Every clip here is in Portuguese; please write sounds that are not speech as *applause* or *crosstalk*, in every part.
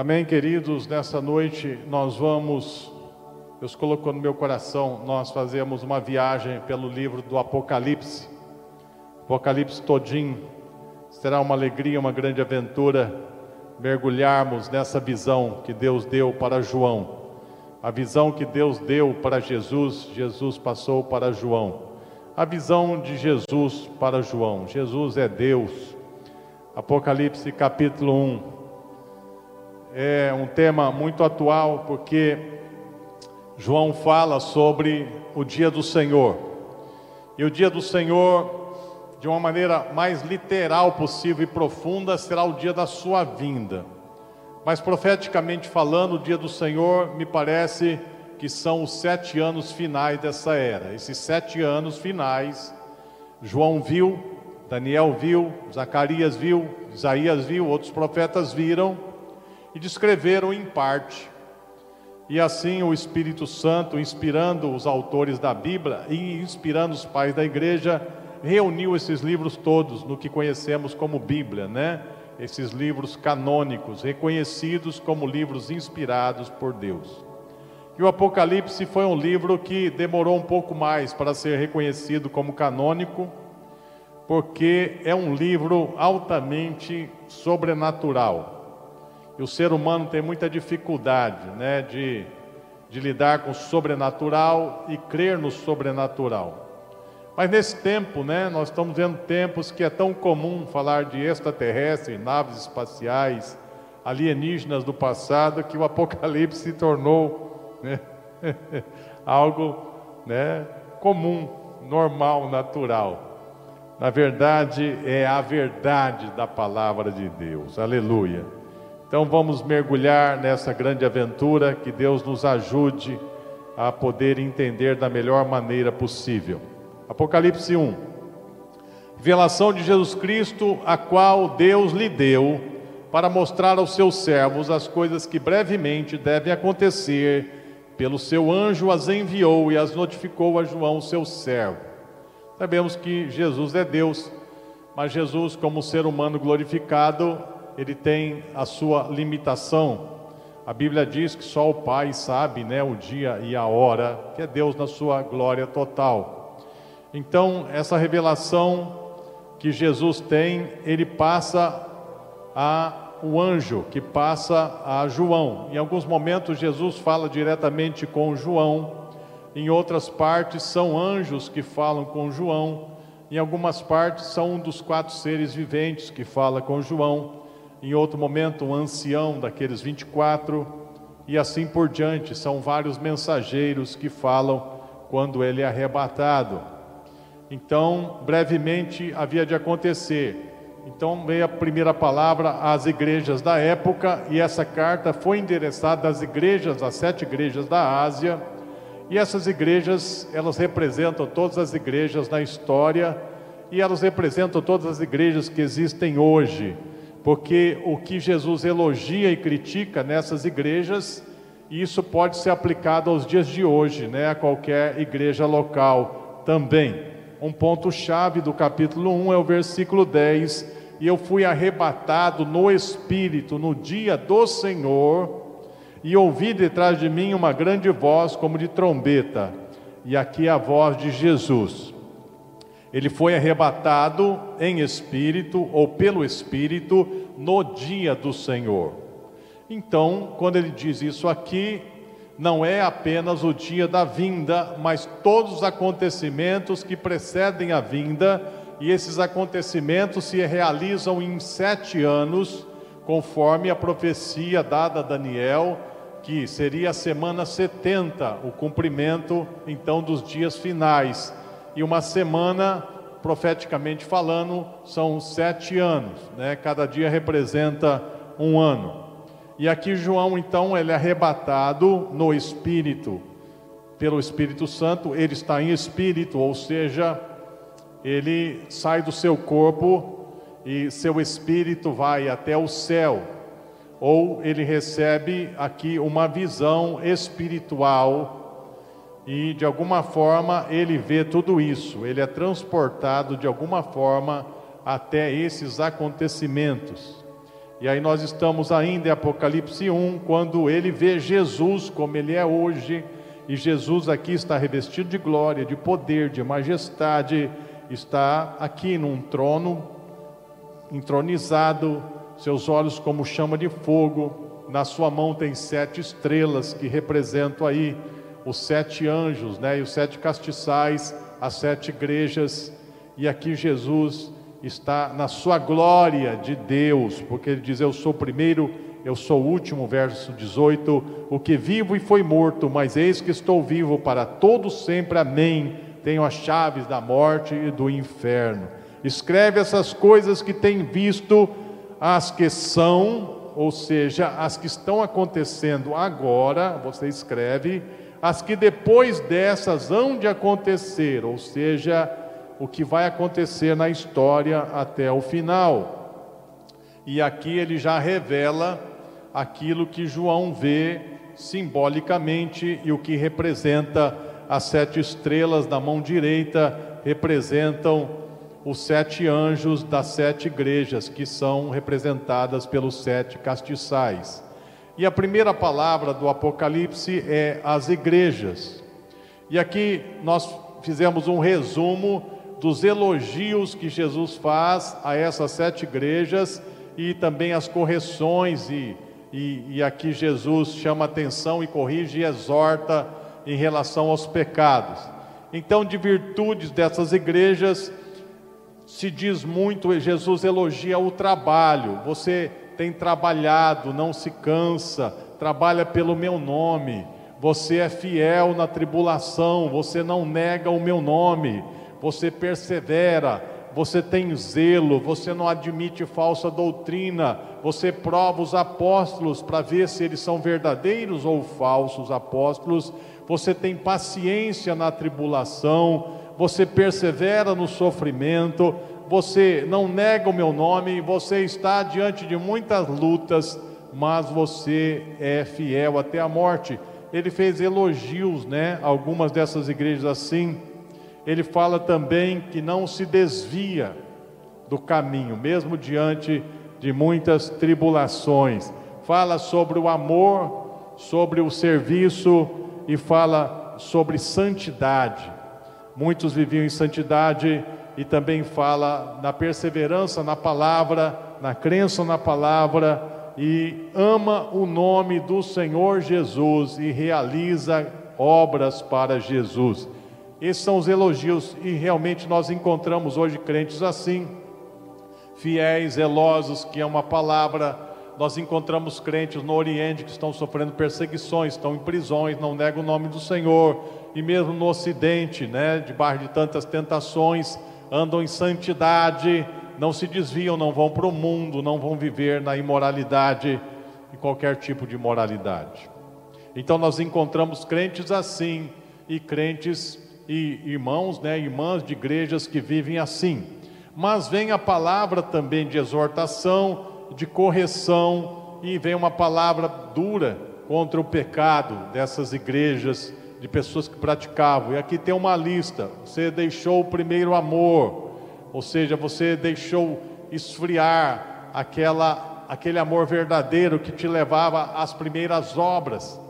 Amém, queridos. Nessa noite nós vamos, Deus colocou no meu coração, nós fazemos uma viagem pelo livro do Apocalipse. Apocalipse todinho. Será uma alegria, uma grande aventura mergulharmos nessa visão que Deus deu para João. A visão que Deus deu para Jesus, Jesus passou para João. A visão de Jesus para João. Jesus é Deus. Apocalipse capítulo 1 é um tema muito atual porque João fala sobre o dia do Senhor. E o dia do Senhor, de uma maneira mais literal possível e profunda, será o dia da sua vinda. Mas profeticamente falando, o dia do Senhor me parece que são os sete anos finais dessa era. Esses sete anos finais, João viu, Daniel viu, Zacarias viu, Isaías viu, outros profetas viram e descreveram em parte. E assim o Espírito Santo, inspirando os autores da Bíblia e inspirando os pais da igreja, reuniu esses livros todos no que conhecemos como Bíblia, né? Esses livros canônicos, reconhecidos como livros inspirados por Deus. E o Apocalipse foi um livro que demorou um pouco mais para ser reconhecido como canônico, porque é um livro altamente sobrenatural. O ser humano tem muita dificuldade né, de, de lidar com o sobrenatural e crer no sobrenatural. Mas nesse tempo, né, nós estamos vendo tempos que é tão comum falar de extraterrestres, naves espaciais, alienígenas do passado, que o *laughs* Apocalipse se tornou né, *laughs* algo né, comum, normal, natural. Na verdade, é a verdade da palavra de Deus. Aleluia. Então vamos mergulhar nessa grande aventura, que Deus nos ajude a poder entender da melhor maneira possível. Apocalipse 1. Revelação de Jesus Cristo, a qual Deus lhe deu para mostrar aos seus servos as coisas que brevemente devem acontecer. Pelo seu anjo as enviou e as notificou a João, seu servo. Sabemos que Jesus é Deus, mas Jesus, como ser humano glorificado, ele tem a sua limitação. A Bíblia diz que só o Pai sabe, né, o dia e a hora, que é Deus na sua glória total. Então, essa revelação que Jesus tem, ele passa a o anjo que passa a João. Em alguns momentos Jesus fala diretamente com João, em outras partes são anjos que falam com João, em algumas partes são um dos quatro seres viventes que fala com João em outro momento um ancião daqueles 24, e assim por diante. São vários mensageiros que falam quando ele é arrebatado. Então, brevemente havia de acontecer. Então veio a primeira palavra às igrejas da época, e essa carta foi endereçada às igrejas, às sete igrejas da Ásia. E essas igrejas, elas representam todas as igrejas na história, e elas representam todas as igrejas que existem hoje porque o que Jesus elogia e critica nessas igrejas, isso pode ser aplicado aos dias de hoje, né, a qualquer igreja local também. Um ponto-chave do capítulo 1 é o versículo 10: E eu fui arrebatado no espírito no dia do Senhor, e ouvi detrás de mim uma grande voz como de trombeta, e aqui a voz de Jesus ele foi arrebatado em espírito ou pelo espírito no dia do Senhor. Então, quando ele diz isso aqui, não é apenas o dia da vinda, mas todos os acontecimentos que precedem a vinda, e esses acontecimentos se realizam em sete anos, conforme a profecia dada a Daniel, que seria a semana 70, o cumprimento então dos dias finais e uma semana, profeticamente falando, são sete anos, né? cada dia representa um ano. E aqui João, então, ele é arrebatado no Espírito, pelo Espírito Santo, ele está em Espírito, ou seja, ele sai do seu corpo e seu espírito vai até o céu, ou ele recebe aqui uma visão espiritual e de alguma forma ele vê tudo isso, ele é transportado de alguma forma até esses acontecimentos. E aí nós estamos ainda em Apocalipse 1, quando ele vê Jesus como ele é hoje, e Jesus aqui está revestido de glória, de poder, de majestade, está aqui num trono entronizado, seus olhos como chama de fogo, na sua mão tem sete estrelas que representam aí os sete anjos, né, e os sete castiçais, as sete igrejas, e aqui Jesus está na sua glória de Deus, porque ele diz: Eu sou o primeiro, eu sou o último, verso 18: O que vivo e foi morto, mas eis que estou vivo para todos sempre, amém. Tenho as chaves da morte e do inferno. Escreve essas coisas que tem visto, as que são, ou seja, as que estão acontecendo agora, você escreve, as que depois dessas hão de acontecer, ou seja, o que vai acontecer na história até o final. E aqui ele já revela aquilo que João vê simbolicamente e o que representa as sete estrelas da mão direita representam os sete anjos das sete igrejas que são representadas pelos sete castiçais. E a primeira palavra do Apocalipse é as igrejas. E aqui nós fizemos um resumo dos elogios que Jesus faz a essas sete igrejas e também as correções, e, e, e aqui Jesus chama atenção e corrige e exorta em relação aos pecados. Então, de virtudes dessas igrejas, se diz muito, Jesus elogia o trabalho. Você tem trabalhado, não se cansa, trabalha pelo meu nome. Você é fiel na tribulação, você não nega o meu nome. Você persevera, você tem zelo, você não admite falsa doutrina, você prova os apóstolos para ver se eles são verdadeiros ou falsos apóstolos, você tem paciência na tribulação, você persevera no sofrimento, você não nega o meu nome, você está diante de muitas lutas, mas você é fiel até a morte. Ele fez elogios, né? Algumas dessas igrejas assim ele fala também que não se desvia do caminho, mesmo diante de muitas tribulações. Fala sobre o amor, sobre o serviço e fala sobre santidade. Muitos viviam em santidade e também fala na perseverança na palavra, na crença na palavra e ama o nome do Senhor Jesus e realiza obras para Jesus. Esses são os elogios, e realmente nós encontramos hoje crentes assim, fiéis, zelosos, que é uma palavra. Nós encontramos crentes no Oriente que estão sofrendo perseguições, estão em prisões, não negam o nome do Senhor, e mesmo no Ocidente, né, debaixo de tantas tentações, andam em santidade, não se desviam, não vão para o mundo, não vão viver na imoralidade e qualquer tipo de imoralidade. Então nós encontramos crentes assim e crentes e irmãos, né, irmãs de igrejas que vivem assim. Mas vem a palavra também de exortação, de correção, e vem uma palavra dura contra o pecado dessas igrejas, de pessoas que praticavam. E aqui tem uma lista: você deixou o primeiro amor, ou seja, você deixou esfriar aquela, aquele amor verdadeiro que te levava às primeiras obras.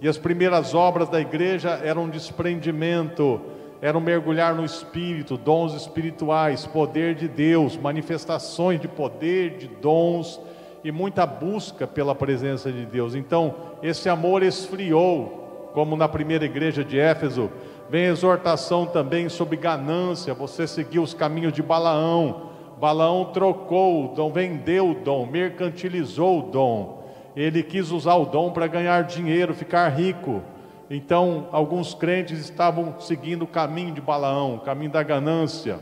E as primeiras obras da igreja eram desprendimento, eram mergulhar no espírito, dons espirituais, poder de Deus, manifestações de poder, de dons e muita busca pela presença de Deus. Então, esse amor esfriou, como na primeira igreja de Éfeso. Vem exortação também sobre ganância, você seguiu os caminhos de Balaão. Balaão trocou o dom, vendeu o dom, mercantilizou o dom. Ele quis usar o dom para ganhar dinheiro, ficar rico. Então, alguns crentes estavam seguindo o caminho de Balaão, o caminho da ganância,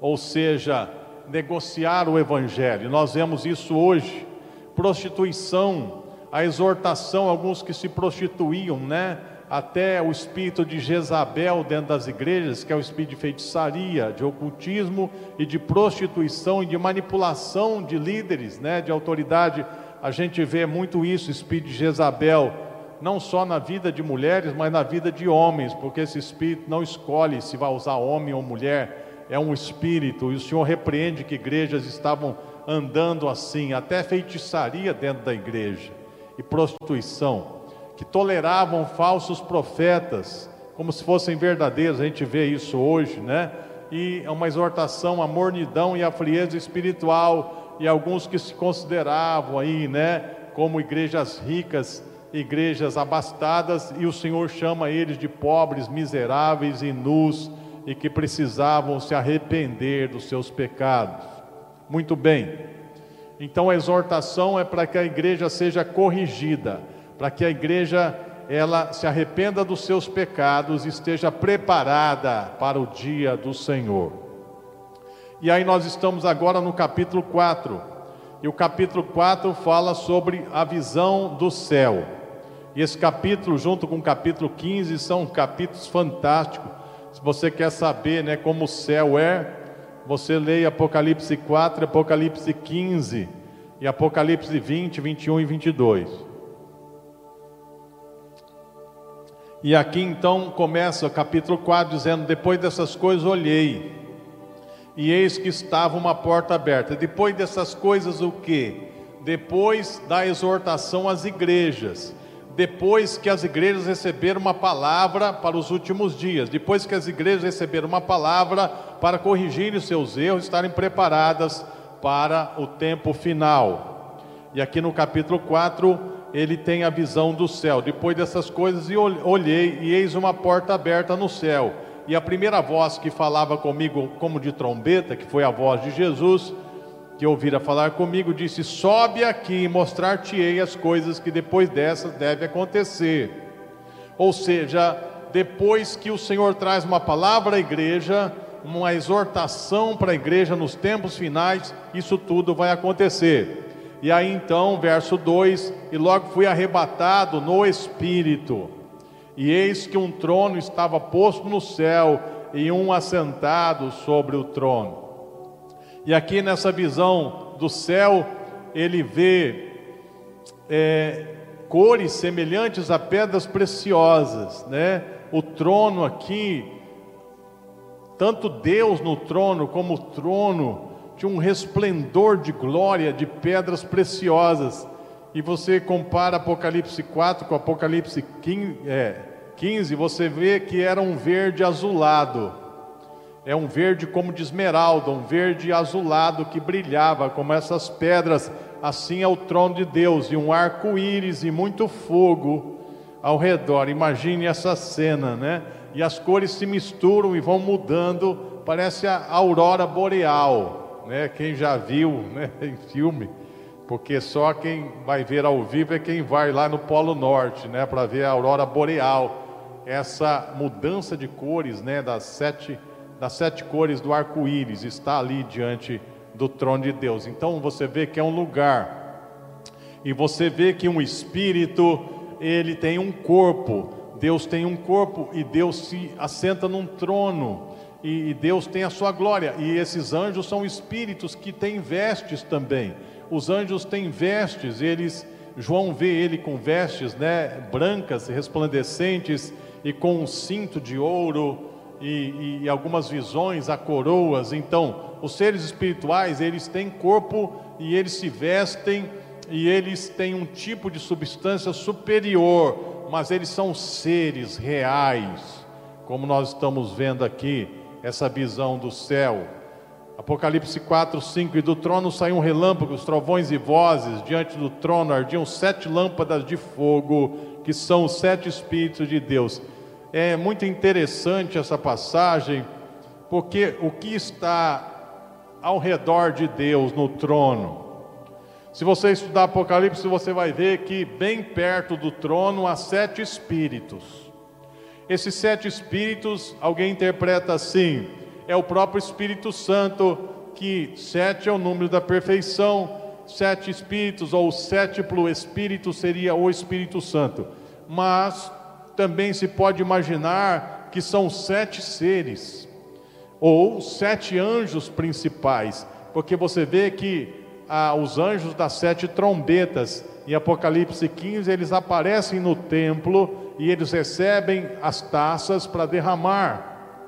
ou seja, negociar o evangelho. Nós vemos isso hoje. Prostituição, a exortação, alguns que se prostituíam, né? Até o espírito de Jezabel dentro das igrejas, que é o espírito de feitiçaria, de ocultismo e de prostituição e de manipulação de líderes, né? De autoridade a gente vê muito isso, espírito de Jezabel, não só na vida de mulheres, mas na vida de homens, porque esse espírito não escolhe se vai usar homem ou mulher, é um espírito, e o Senhor repreende que igrejas estavam andando assim, até feitiçaria dentro da igreja e prostituição, que toleravam falsos profetas como se fossem verdadeiros, a gente vê isso hoje, né? E é uma exortação à mornidão e à frieza espiritual, e alguns que se consideravam aí, né, como igrejas ricas, igrejas abastadas, e o Senhor chama eles de pobres, miseráveis e nus, e que precisavam se arrepender dos seus pecados. Muito bem. Então a exortação é para que a igreja seja corrigida, para que a igreja ela se arrependa dos seus pecados e esteja preparada para o dia do Senhor. E aí nós estamos agora no capítulo 4. E o capítulo 4 fala sobre a visão do céu. E esse capítulo, junto com o capítulo 15, são capítulos fantásticos. Se você quer saber né, como o céu é, você leia Apocalipse 4, Apocalipse 15 e Apocalipse 20, 21 e 22. E aqui então começa o capítulo 4 dizendo: Depois dessas coisas olhei, e eis que estava uma porta aberta. Depois dessas coisas, o que? Depois da exortação às igrejas, depois que as igrejas receberam uma palavra para os últimos dias, depois que as igrejas receberam uma palavra para corrigirem seus erros, estarem preparadas para o tempo final. E aqui no capítulo 4, ele tem a visão do céu. Depois dessas coisas, olhei e eis uma porta aberta no céu. E a primeira voz que falava comigo, como de trombeta, que foi a voz de Jesus, que ouvira falar comigo, disse: Sobe aqui e mostrar-te-ei as coisas que depois dessas deve acontecer. Ou seja, depois que o Senhor traz uma palavra à igreja, uma exortação para a igreja nos tempos finais, isso tudo vai acontecer. E aí então, verso 2: E logo fui arrebatado no espírito, e eis que um trono estava posto no céu, e um assentado sobre o trono. E aqui nessa visão do céu, ele vê é, cores semelhantes a pedras preciosas, né? O trono aqui, tanto Deus no trono como o trono tinha um resplendor de glória de pedras preciosas. E você compara Apocalipse 4 com Apocalipse 15, é, 15, você vê que era um verde azulado. É um verde como de esmeralda, um verde azulado que brilhava como essas pedras. Assim é o trono de Deus, e um arco-íris e muito fogo ao redor. Imagine essa cena, né? E as cores se misturam e vão mudando, parece a aurora boreal né? Quem já viu, né, *laughs* em filme, porque só quem vai ver ao vivo é quem vai lá no Polo Norte, né, para ver a aurora boreal. Essa mudança de cores, né, das sete das sete cores do arco-íris está ali diante do trono de Deus. Então você vê que é um lugar. E você vê que um espírito, ele tem um corpo. Deus tem um corpo e Deus se assenta num trono e Deus tem a sua glória, e esses anjos são espíritos que têm vestes também. Os anjos têm vestes, eles João vê ele com vestes, né, brancas, resplandecentes e com um cinto de ouro e, e algumas visões a coroas. Então, os seres espirituais, eles têm corpo e eles se vestem e eles têm um tipo de substância superior, mas eles são seres reais, como nós estamos vendo aqui essa visão do céu. Apocalipse 4, 5: E do trono saíam relâmpagos, trovões e vozes, diante do trono ardiam sete lâmpadas de fogo, que são os sete Espíritos de Deus. É muito interessante essa passagem, porque o que está ao redor de Deus no trono? Se você estudar Apocalipse, você vai ver que bem perto do trono há sete espíritos. Esses sete espíritos, alguém interpreta assim: é o próprio Espírito Santo, que sete é o número da perfeição, sete espíritos ou sétiplo espírito seria o Espírito Santo. Mas também se pode imaginar que são sete seres, ou sete anjos principais, porque você vê que ah, os anjos das sete trombetas, em Apocalipse 15, eles aparecem no templo e eles recebem as taças para derramar.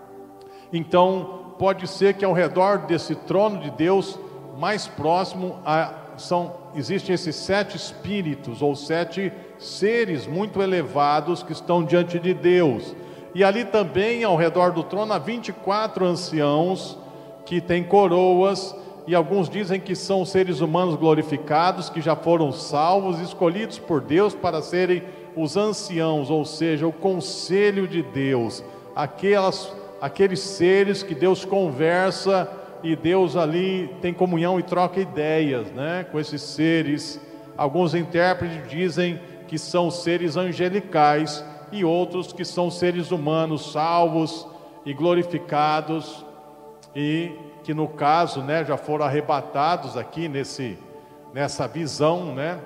Então, pode ser que ao redor desse trono de Deus mais próximo a, são existem esses sete espíritos ou sete seres muito elevados que estão diante de Deus. E ali também ao redor do trono há 24 anciãos que têm coroas e alguns dizem que são seres humanos glorificados que já foram salvos, escolhidos por Deus para serem os anciãos, ou seja, o conselho de Deus, aquelas aqueles seres que Deus conversa e Deus ali tem comunhão e troca ideias, né, com esses seres. Alguns intérpretes dizem que são seres angelicais e outros que são seres humanos salvos e glorificados e que no caso, né, já foram arrebatados aqui nesse nessa visão, né?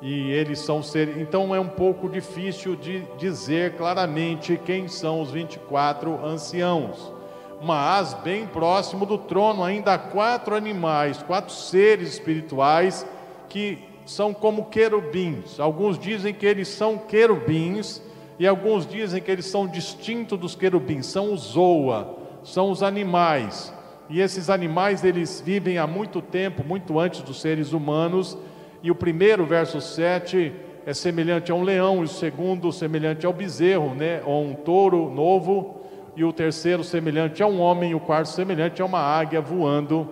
E eles são seres, então é um pouco difícil de dizer claramente quem são os 24 anciãos mas bem próximo do trono ainda há quatro animais, quatro seres espirituais que são como querubins. Alguns dizem que eles são querubins e alguns dizem que eles são distintos dos querubins, são os Zoa, são os animais. E esses animais eles vivem há muito tempo, muito antes dos seres humanos. E o primeiro, verso 7, é semelhante a um leão, e o segundo semelhante ao bezerro, né, ou um touro novo e o terceiro semelhante a um homem, e o quarto semelhante a uma águia voando.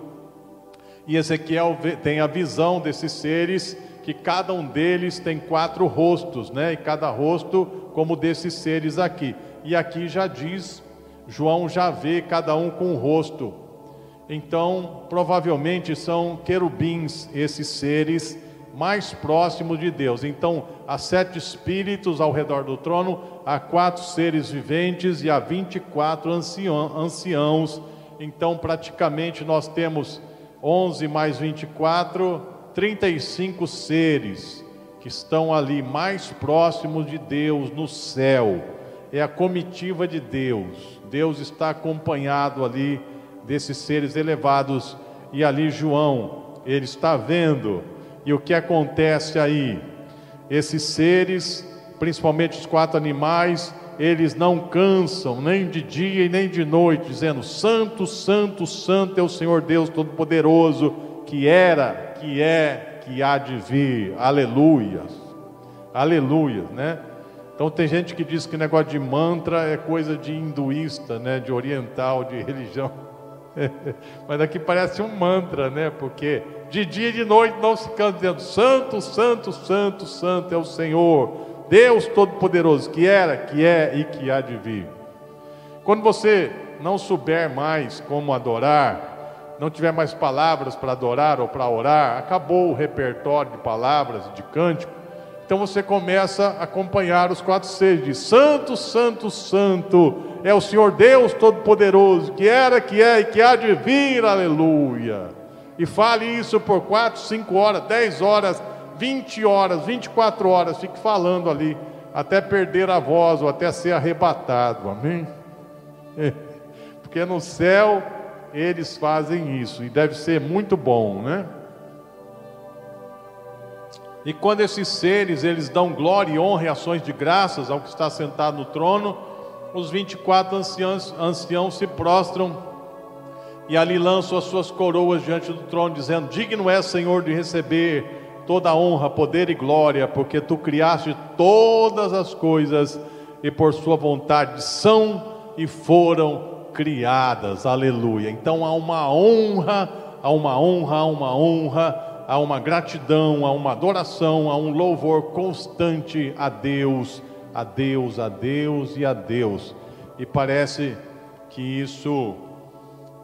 E Ezequiel tem a visão desses seres, que cada um deles tem quatro rostos, né? E cada rosto como desses seres aqui. E aqui já diz, João já vê cada um com um rosto. Então, provavelmente são querubins esses seres mais próximos de Deus. Então, há sete espíritos ao redor do trono, há quatro seres viventes e há 24 anciãos. Então, praticamente, nós temos 11 mais 24, 35 seres que estão ali mais próximos de Deus no céu. É a comitiva de Deus. Deus está acompanhado ali desses seres elevados e ali João, ele está vendo e o que acontece aí? Esses seres, principalmente os quatro animais, eles não cansam nem de dia e nem de noite, dizendo: Santo, Santo, Santo é o Senhor Deus Todo-Poderoso, que era, que é, que há de vir. Aleluias. Aleluias, né? Então tem gente que diz que negócio de mantra é coisa de hinduísta, né, de oriental, de religião. *laughs* Mas aqui parece um mantra, né? Porque de dia e de noite não se cansa dizendo: Santo, Santo, Santo, Santo é o Senhor, Deus Todo-Poderoso, que era, que é e que há de vir. Quando você não souber mais como adorar, não tiver mais palavras para adorar ou para orar, acabou o repertório de palavras, de cântico, então você começa a acompanhar os quatro seres de Santo, Santo, Santo é o Senhor Deus Todo-Poderoso, que era, que é e que há de vir, aleluia. E fale isso por quatro, cinco horas, dez horas, vinte horas, vinte e quatro horas, fique falando ali, até perder a voz ou até ser arrebatado, amém? *laughs* Porque no céu eles fazem isso e deve ser muito bom, né? E quando esses seres eles dão glória e honra e ações de graças ao que está sentado no trono, os 24 anciãos, anciãos se prostram e ali lançam as suas coroas diante do trono, dizendo: Digno é, Senhor, de receber toda a honra, poder e glória, porque tu criaste todas as coisas e por sua vontade são e foram criadas. Aleluia. Então há uma honra, há uma honra, há uma honra há uma gratidão, há uma adoração, há um louvor constante a Deus, a Deus, a Deus e a Deus. E parece que isso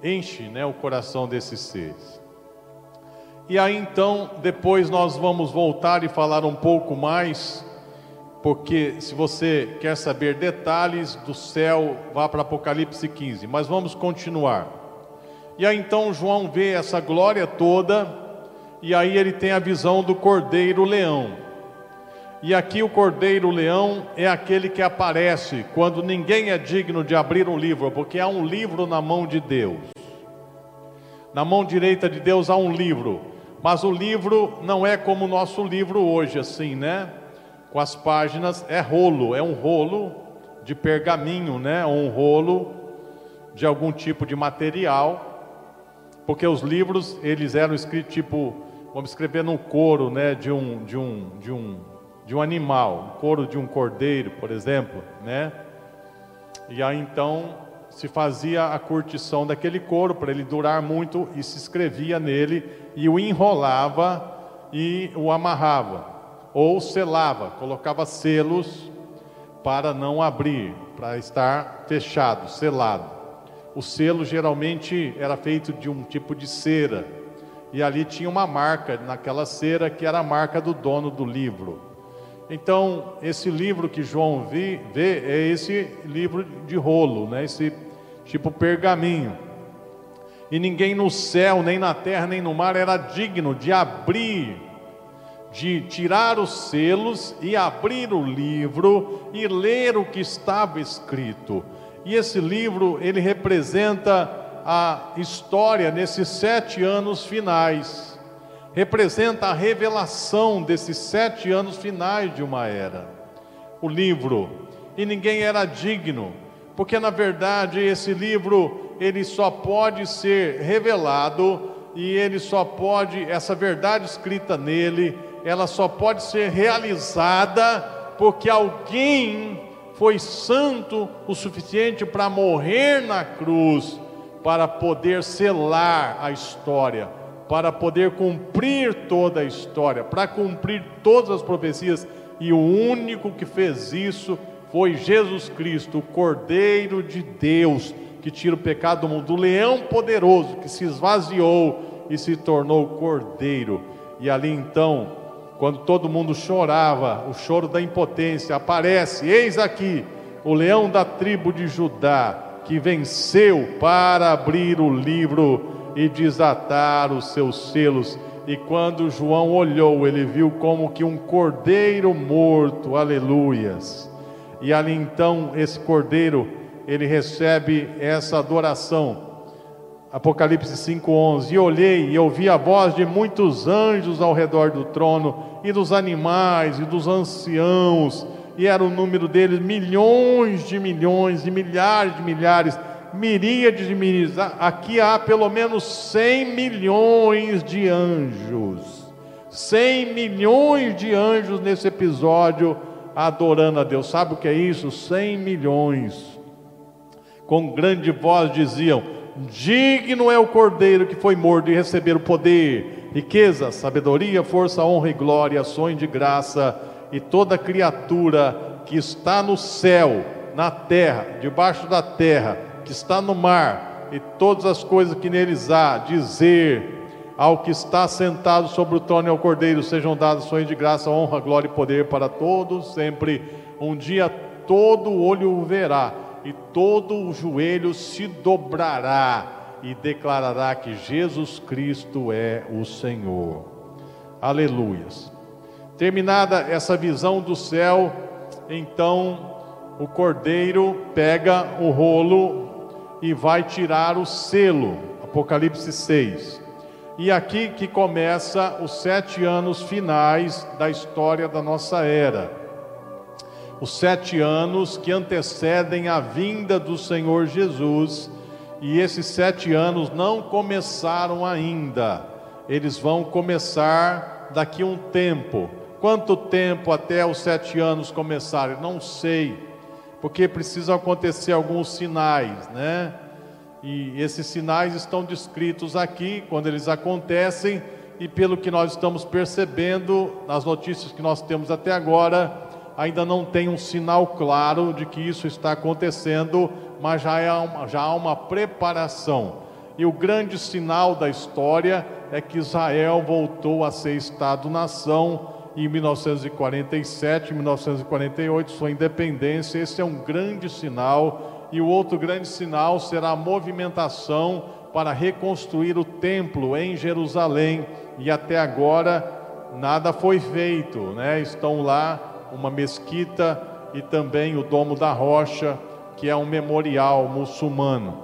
enche né, o coração desses seres. E aí então, depois nós vamos voltar e falar um pouco mais, porque se você quer saber detalhes do céu, vá para Apocalipse 15, mas vamos continuar. E aí então João vê essa glória toda, e aí ele tem a visão do cordeiro-leão. E aqui o cordeiro-leão é aquele que aparece quando ninguém é digno de abrir um livro, porque há um livro na mão de Deus. Na mão direita de Deus há um livro, mas o livro não é como o nosso livro hoje, assim, né? Com as páginas, é rolo, é um rolo de pergaminho, né? Ou um rolo de algum tipo de material porque os livros eles eram escritos tipo, vamos escrever no couro, né, de um de um de um de um animal, couro de um cordeiro, por exemplo, né? E aí então se fazia a curtição daquele couro para ele durar muito e se escrevia nele e o enrolava e o amarrava ou selava, colocava selos para não abrir, para estar fechado, selado. O selo geralmente era feito de um tipo de cera e ali tinha uma marca naquela cera que era a marca do dono do livro. Então, esse livro que João vê é esse livro de rolo, né? esse tipo pergaminho. E ninguém no céu, nem na terra, nem no mar era digno de abrir, de tirar os selos e abrir o livro e ler o que estava escrito. E esse livro, ele representa a história nesses sete anos finais representa a revelação desses sete anos finais de uma era. O livro, e ninguém era digno, porque na verdade esse livro ele só pode ser revelado e ele só pode, essa verdade escrita nele, ela só pode ser realizada porque alguém foi santo o suficiente para morrer na cruz, para poder selar a história para poder cumprir toda a história, para cumprir todas as profecias, e o único que fez isso foi Jesus Cristo, o Cordeiro de Deus, que tira o pecado do mundo, o leão poderoso que se esvaziou e se tornou cordeiro. E ali então, quando todo mundo chorava, o choro da impotência, aparece: eis aqui o leão da tribo de Judá, que venceu para abrir o livro e desatar os seus selos. E quando João olhou, ele viu como que um cordeiro morto, aleluias. E ali então esse cordeiro, ele recebe essa adoração. Apocalipse 5:11. E olhei e ouvi a voz de muitos anjos ao redor do trono e dos animais e dos anciãos, e era o número deles milhões de milhões e milhares de milhares miríades de miríades, aqui há pelo menos 100 milhões de anjos. 100 milhões de anjos nesse episódio adorando a Deus. Sabe o que é isso? 100 milhões. Com grande voz diziam: Digno é o cordeiro que foi morto de receber o poder, riqueza, sabedoria, força, honra e glória, ações de graça e toda criatura que está no céu, na terra, debaixo da terra que está no mar e todas as coisas que neles há, dizer ao que está sentado sobre o trono e ao cordeiro sejam dados sonhos de graça, honra, glória e poder para todos sempre. Um dia todo olho verá e todo o joelho se dobrará e declarará que Jesus Cristo é o Senhor. Aleluias. Terminada essa visão do céu, então o cordeiro pega o rolo e vai tirar o selo. Apocalipse 6. E aqui que começa os sete anos finais da história da nossa era. Os sete anos que antecedem a vinda do Senhor Jesus, e esses sete anos não começaram ainda, eles vão começar daqui a um tempo. Quanto tempo até os sete anos começarem? Não sei porque precisam acontecer alguns sinais, né? E esses sinais estão descritos aqui, quando eles acontecem, e pelo que nós estamos percebendo, nas notícias que nós temos até agora, ainda não tem um sinal claro de que isso está acontecendo, mas já, é uma, já há uma preparação. E o grande sinal da história é que Israel voltou a ser Estado-nação em 1947, 1948, sua independência. Esse é um grande sinal. E o outro grande sinal será a movimentação para reconstruir o templo em Jerusalém. E até agora nada foi feito, né? Estão lá uma mesquita e também o Domo da Rocha, que é um memorial muçulmano.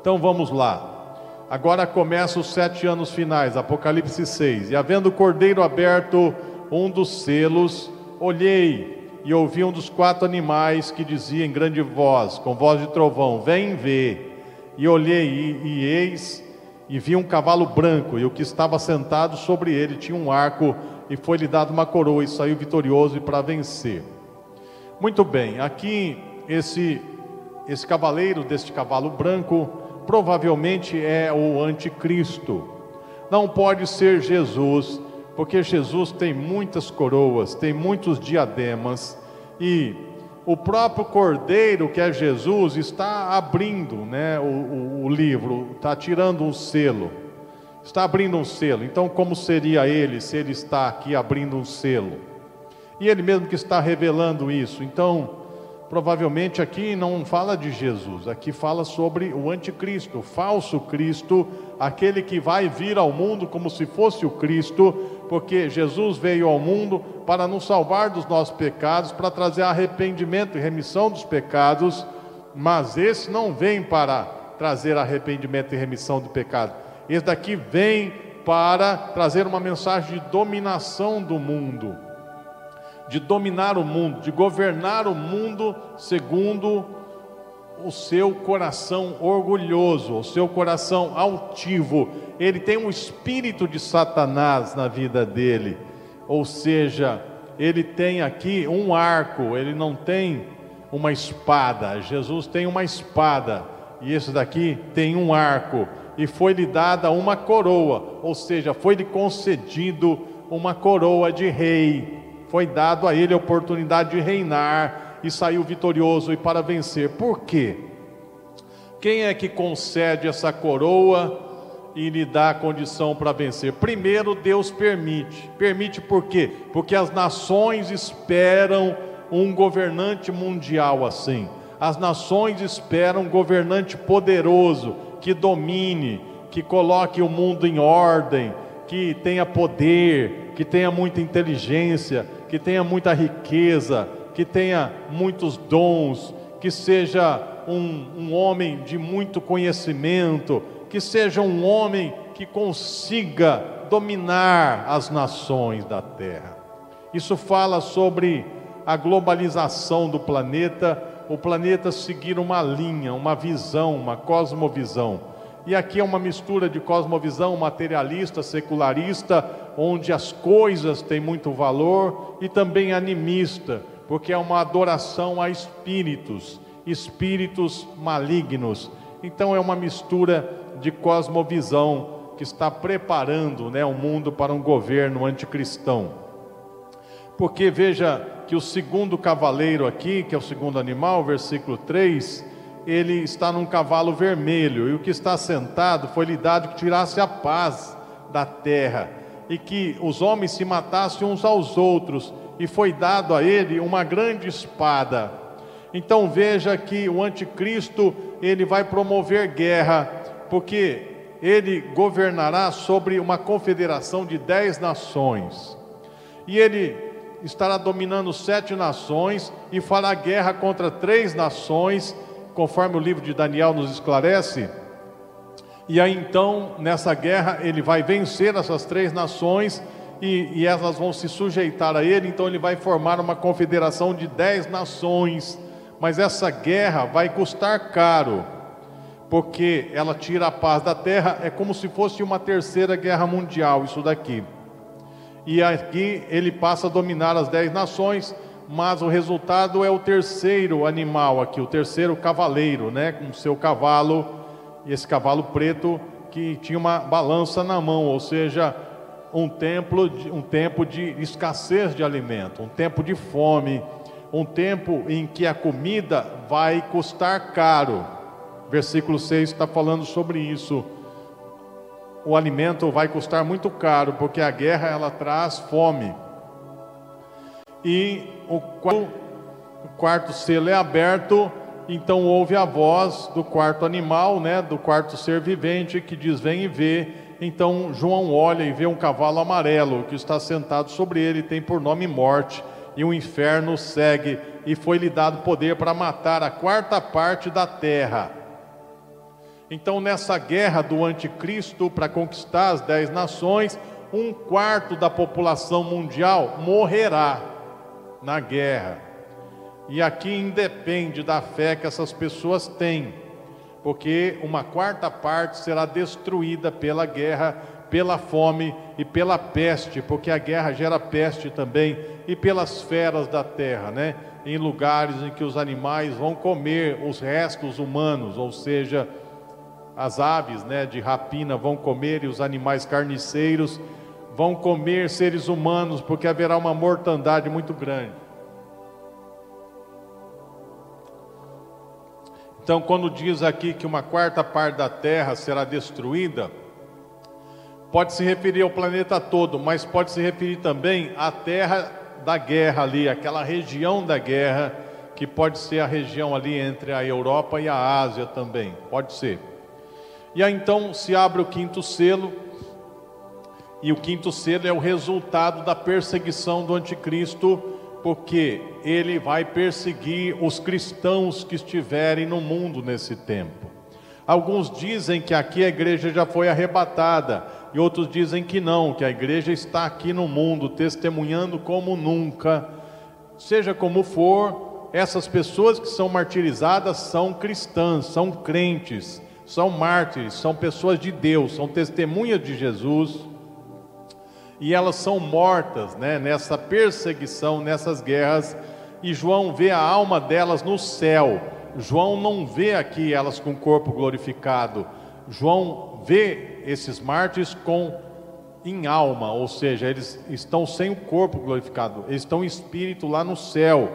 Então vamos lá. Agora começa os sete anos finais, Apocalipse 6. E havendo o cordeiro aberto um dos selos, olhei e ouvi um dos quatro animais que dizia em grande voz, com voz de trovão: Vem ver. E olhei, e, e eis, e vi um cavalo branco, e o que estava sentado sobre ele tinha um arco, e foi-lhe dado uma coroa, e saiu vitorioso para vencer. Muito bem, aqui esse, esse cavaleiro deste cavalo branco provavelmente é o anticristo. Não pode ser Jesus, porque Jesus tem muitas coroas, tem muitos diademas, e o próprio Cordeiro, que é Jesus, está abrindo né, o, o, o livro, está tirando um selo, está abrindo um selo. Então, como seria ele se ele está aqui abrindo um selo? E ele mesmo que está revelando isso. Então, provavelmente aqui não fala de Jesus, aqui fala sobre o anticristo, o falso Cristo, aquele que vai vir ao mundo como se fosse o Cristo, porque Jesus veio ao mundo para nos salvar dos nossos pecados, para trazer arrependimento e remissão dos pecados, mas esse não vem para trazer arrependimento e remissão do pecado. Esse daqui vem para trazer uma mensagem de dominação do mundo de dominar o mundo, de governar o mundo segundo o seu coração orgulhoso, o seu coração altivo. Ele tem um espírito de Satanás na vida dele, ou seja, ele tem aqui um arco, ele não tem uma espada. Jesus tem uma espada e esse daqui tem um arco e foi-lhe dada uma coroa, ou seja, foi-lhe concedido uma coroa de rei foi dado a ele a oportunidade de reinar e saiu vitorioso e para vencer. Por quê? Quem é que concede essa coroa e lhe dá a condição para vencer? Primeiro, Deus permite. Permite por quê? Porque as nações esperam um governante mundial assim. As nações esperam um governante poderoso que domine, que coloque o mundo em ordem, que tenha poder, que tenha muita inteligência, que tenha muita riqueza, que tenha muitos dons, que seja um, um homem de muito conhecimento, que seja um homem que consiga dominar as nações da terra. Isso fala sobre a globalização do planeta, o planeta seguir uma linha, uma visão, uma cosmovisão. E aqui é uma mistura de cosmovisão materialista, secularista, onde as coisas têm muito valor, e também animista, porque é uma adoração a espíritos, espíritos malignos. Então é uma mistura de cosmovisão que está preparando né, o mundo para um governo anticristão. Porque veja que o segundo cavaleiro aqui, que é o segundo animal, versículo 3, ele está num cavalo vermelho, e o que está sentado foi lhe dado que tirasse a paz da terra, e que os homens se matassem uns aos outros, e foi dado a ele uma grande espada. Então veja que o anticristo, ele vai promover guerra, porque ele governará sobre uma confederação de dez nações, e ele estará dominando sete nações, e fará guerra contra três nações, conforme o livro de Daniel nos esclarece. E aí então, nessa guerra, ele vai vencer essas três nações e, e elas vão se sujeitar a ele. Então, ele vai formar uma confederação de dez nações. Mas essa guerra vai custar caro, porque ela tira a paz da terra. É como se fosse uma terceira guerra mundial, isso daqui. E aqui ele passa a dominar as dez nações mas o resultado é o terceiro animal aqui, o terceiro cavaleiro, né, com seu cavalo, e esse cavalo preto que tinha uma balança na mão, ou seja, um templo, um tempo de escassez de alimento, um tempo de fome, um tempo em que a comida vai custar caro. Versículo 6 está falando sobre isso. O alimento vai custar muito caro, porque a guerra ela traz fome e o quarto, o quarto selo é aberto, então ouve a voz do quarto animal, né, do quarto ser vivente, que diz: Vem e vê. Então João olha e vê um cavalo amarelo que está sentado sobre ele, tem por nome Morte, e o inferno segue, e foi-lhe dado poder para matar a quarta parte da terra. Então, nessa guerra do anticristo para conquistar as dez nações, um quarto da população mundial morrerá na guerra. E aqui independe da fé que essas pessoas têm, porque uma quarta parte será destruída pela guerra, pela fome e pela peste, porque a guerra gera peste também, e pelas feras da terra, né? Em lugares em que os animais vão comer os restos humanos, ou seja, as aves, né, de rapina vão comer e os animais carniceiros vão comer seres humanos, porque haverá uma mortandade muito grande. Então, quando diz aqui que uma quarta parte da terra será destruída, pode se referir ao planeta todo, mas pode se referir também à terra da guerra ali, aquela região da guerra, que pode ser a região ali entre a Europa e a Ásia também, pode ser. E aí então se abre o quinto selo, e o quinto selo é o resultado da perseguição do anticristo porque ele vai perseguir os cristãos que estiverem no mundo nesse tempo. Alguns dizem que aqui a igreja já foi arrebatada, e outros dizem que não, que a igreja está aqui no mundo, testemunhando como nunca. Seja como for, essas pessoas que são martirizadas são cristãs, são crentes, são mártires, são pessoas de Deus, são testemunhas de Jesus e elas são mortas né, nessa perseguição, nessas guerras, e João vê a alma delas no céu. João não vê aqui elas com o corpo glorificado. João vê esses mártires com em alma, ou seja, eles estão sem o corpo glorificado, eles estão em espírito lá no céu.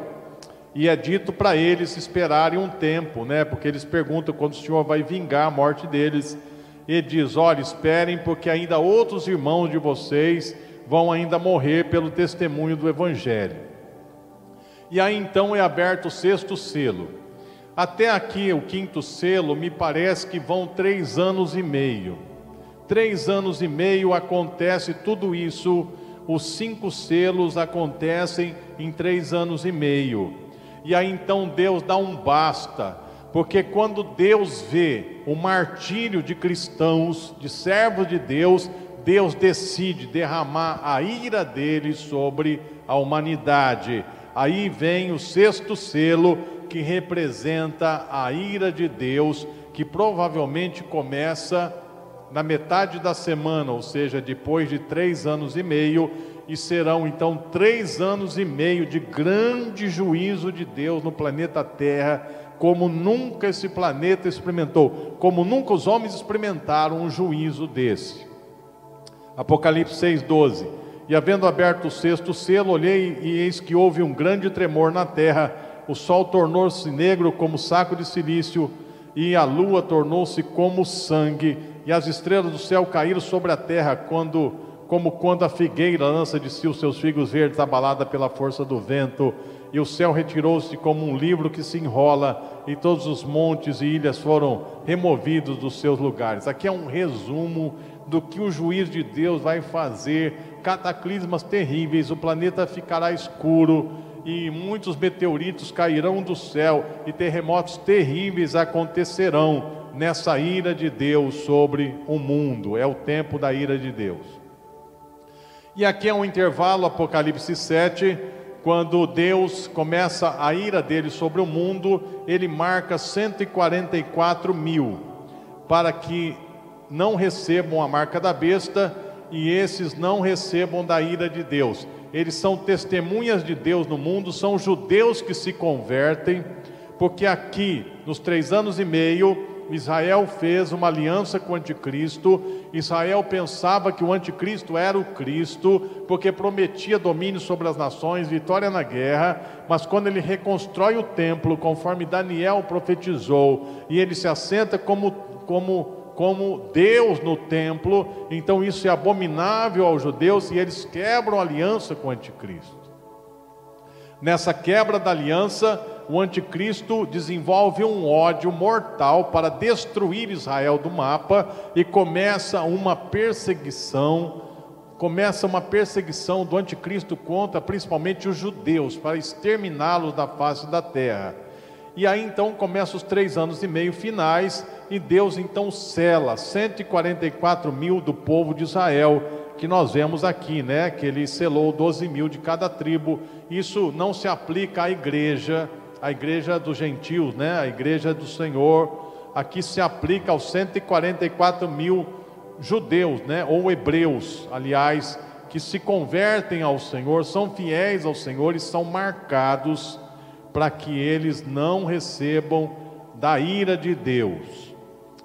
E é dito para eles esperarem um tempo, né? Porque eles perguntam quando o Senhor vai vingar a morte deles e diz: Olha, esperem, porque ainda outros irmãos de vocês vão ainda morrer pelo testemunho do Evangelho. E aí então é aberto o sexto selo. Até aqui, o quinto selo, me parece que vão três anos e meio. Três anos e meio acontece tudo isso, os cinco selos acontecem em três anos e meio. E aí então Deus dá um basta porque quando Deus vê o martírio de cristãos, de servos de Deus, Deus decide derramar a ira dele sobre a humanidade. Aí vem o sexto selo, que representa a ira de Deus, que provavelmente começa na metade da semana, ou seja, depois de três anos e meio, e serão então três anos e meio de grande juízo de Deus no planeta Terra como nunca esse planeta experimentou, como nunca os homens experimentaram um juízo desse. Apocalipse 6,12. E havendo aberto o sexto selo, olhei e eis que houve um grande tremor na terra, o sol tornou-se negro como saco de silício, e a lua tornou-se como sangue, e as estrelas do céu caíram sobre a terra, quando, como quando a figueira lança de si os seus figos verdes, abalada pela força do vento e o céu retirou-se como um livro que se enrola, e todos os montes e ilhas foram removidos dos seus lugares. Aqui é um resumo do que o juiz de Deus vai fazer: cataclismas terríveis, o planeta ficará escuro, e muitos meteoritos cairão do céu, e terremotos terríveis acontecerão nessa ira de Deus sobre o mundo. É o tempo da ira de Deus. E aqui é um intervalo, Apocalipse 7 quando Deus começa a ira dele sobre o mundo, ele marca 144 mil, para que não recebam a marca da besta e esses não recebam da ira de Deus. Eles são testemunhas de Deus no mundo, são judeus que se convertem, porque aqui, nos três anos e meio, Israel fez uma aliança com o anticristo. Israel pensava que o anticristo era o Cristo, porque prometia domínio sobre as nações, vitória na guerra. Mas quando ele reconstrói o templo, conforme Daniel profetizou, e ele se assenta como, como como Deus no templo, então isso é abominável aos judeus e eles quebram a aliança com o anticristo. Nessa quebra da aliança, o anticristo desenvolve um ódio mortal para destruir Israel do mapa e começa uma perseguição, começa uma perseguição do anticristo contra principalmente os judeus, para exterminá-los da face da terra. E aí então começam os três anos e meio finais, e Deus então cela 144 mil do povo de Israel, que nós vemos aqui, né? Que ele selou 12 mil de cada tribo. Isso não se aplica à igreja, a igreja dos gentios, né? A igreja do Senhor, aqui se aplica aos 144 mil judeus, né, ou hebreus, aliás, que se convertem ao Senhor, são fiéis ao Senhor e são marcados para que eles não recebam da ira de Deus.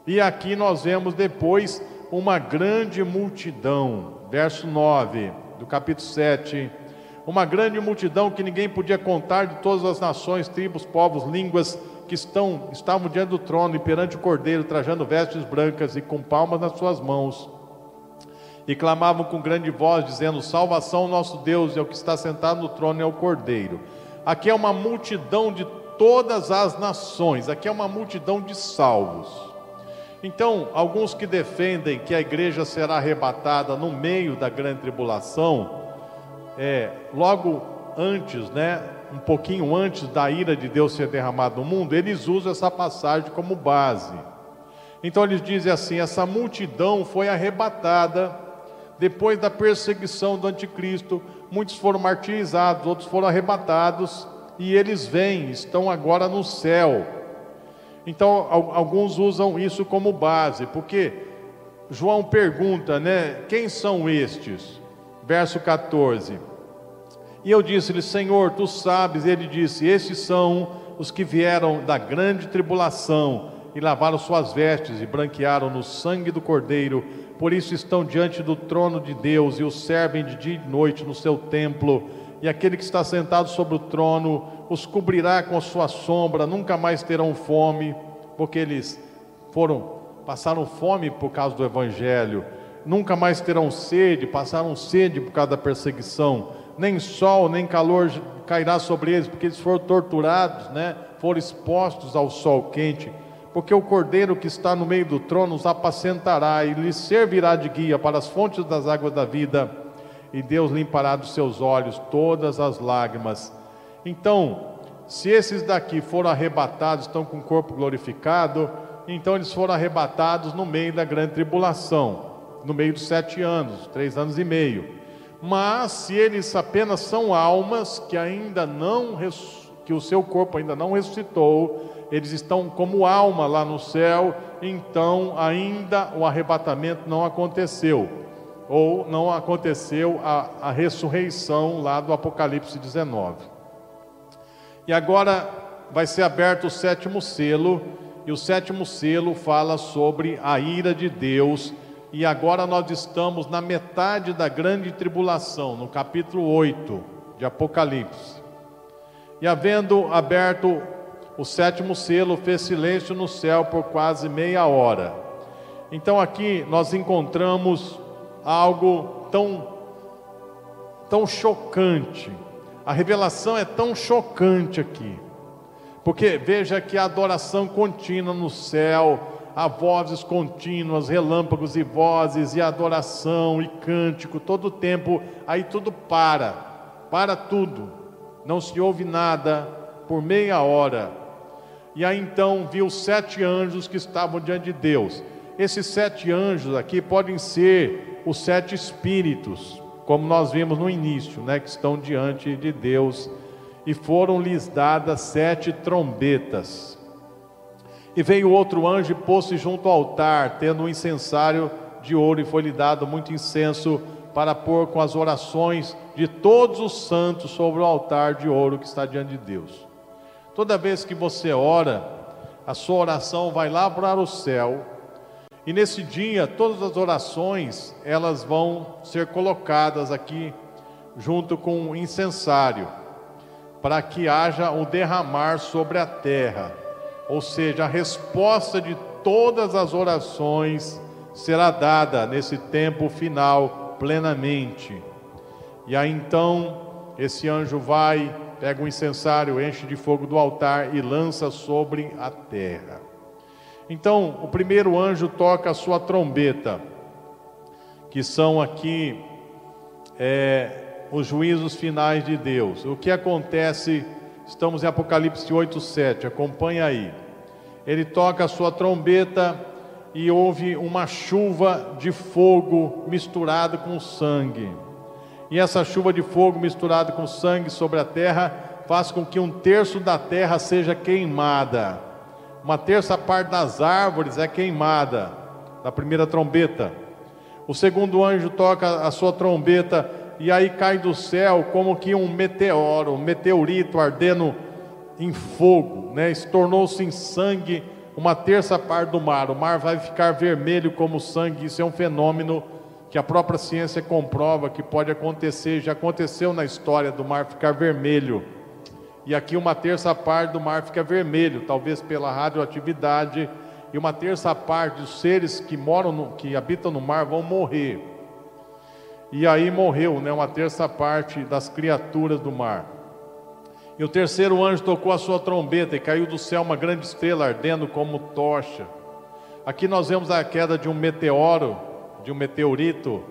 E aqui nós vemos depois uma grande multidão, verso 9 do capítulo 7. Uma grande multidão que ninguém podia contar de todas as nações, tribos, povos, línguas que estão, estavam diante do trono e perante o cordeiro, trajando vestes brancas e com palmas nas suas mãos. E clamavam com grande voz, dizendo: Salvação, nosso Deus, é o que está sentado no trono, é o cordeiro. Aqui é uma multidão de todas as nações, aqui é uma multidão de salvos. Então, alguns que defendem que a igreja será arrebatada no meio da grande tribulação, é, logo antes, né, um pouquinho antes da ira de Deus ser derramada no mundo, eles usam essa passagem como base. Então eles dizem assim: essa multidão foi arrebatada depois da perseguição do anticristo, muitos foram martirizados, outros foram arrebatados, e eles vêm, estão agora no céu. Então, alguns usam isso como base, porque João pergunta, né? Quem são estes? Verso 14. E eu disse-lhe, Senhor, tu sabes. E ele disse: Estes são os que vieram da grande tribulação e lavaram suas vestes e branquearam no sangue do Cordeiro. Por isso estão diante do trono de Deus e o servem de dia e noite no seu templo. E aquele que está sentado sobre o trono os cobrirá com a sua sombra, nunca mais terão fome, porque eles foram passaram fome por causa do evangelho. Nunca mais terão sede, passaram sede por causa da perseguição. Nem sol, nem calor cairá sobre eles, porque eles foram torturados, né? Foram expostos ao sol quente. Porque o cordeiro que está no meio do trono os apacentará e lhes servirá de guia para as fontes das águas da vida, e Deus limpará dos seus olhos todas as lágrimas então, se esses daqui foram arrebatados, estão com o corpo glorificado, então eles foram arrebatados no meio da grande tribulação, no meio dos sete anos, três anos e meio. Mas se eles apenas são almas que ainda não que o seu corpo ainda não ressuscitou, eles estão como alma lá no céu, então ainda o arrebatamento não aconteceu, ou não aconteceu a, a ressurreição lá do Apocalipse 19. E agora vai ser aberto o sétimo selo, e o sétimo selo fala sobre a ira de Deus. E agora nós estamos na metade da grande tribulação, no capítulo 8 de Apocalipse. E havendo aberto o sétimo selo, fez silêncio no céu por quase meia hora. Então aqui nós encontramos algo tão tão chocante a revelação é tão chocante aqui, porque veja que a adoração contínua no céu, há vozes contínuas, relâmpagos e vozes, e adoração e cântico, todo o tempo, aí tudo para, para tudo, não se ouve nada por meia hora. E aí então viu sete anjos que estavam diante de Deus. Esses sete anjos aqui podem ser os sete espíritos, como nós vimos no início, né, que estão diante de Deus, e foram-lhes dadas sete trombetas. E veio outro anjo e pôs-se junto ao altar, tendo um incensário de ouro, e foi-lhe dado muito incenso para pôr com as orações de todos os santos sobre o altar de ouro que está diante de Deus. Toda vez que você ora, a sua oração vai lá para o céu e nesse dia, todas as orações, elas vão ser colocadas aqui junto com o incensário, para que haja o derramar sobre a terra. Ou seja, a resposta de todas as orações será dada nesse tempo final plenamente. E aí então, esse anjo vai, pega o incensário, enche de fogo do altar e lança sobre a terra. Então, o primeiro anjo toca a sua trombeta, que são aqui é, os juízos finais de Deus. O que acontece? Estamos em Apocalipse 8, 7, acompanha aí. Ele toca a sua trombeta e houve uma chuva de fogo misturado com sangue. E essa chuva de fogo misturada com sangue sobre a terra faz com que um terço da terra seja queimada uma terça parte das árvores é queimada, da primeira trombeta. O segundo anjo toca a sua trombeta e aí cai do céu como que um meteoro, um meteorito ardendo em fogo, né? Tornou-se em sangue uma terça parte do mar. O mar vai ficar vermelho como sangue. Isso é um fenômeno que a própria ciência comprova que pode acontecer, já aconteceu na história do mar ficar vermelho. E aqui uma terça parte do mar fica vermelho, talvez pela radioatividade, e uma terça parte dos seres que moram no, que habitam no mar vão morrer. E aí morreu, né, uma terça parte das criaturas do mar. E o terceiro anjo tocou a sua trombeta e caiu do céu uma grande estrela ardendo como tocha. Aqui nós vemos a queda de um meteoro, de um meteorito,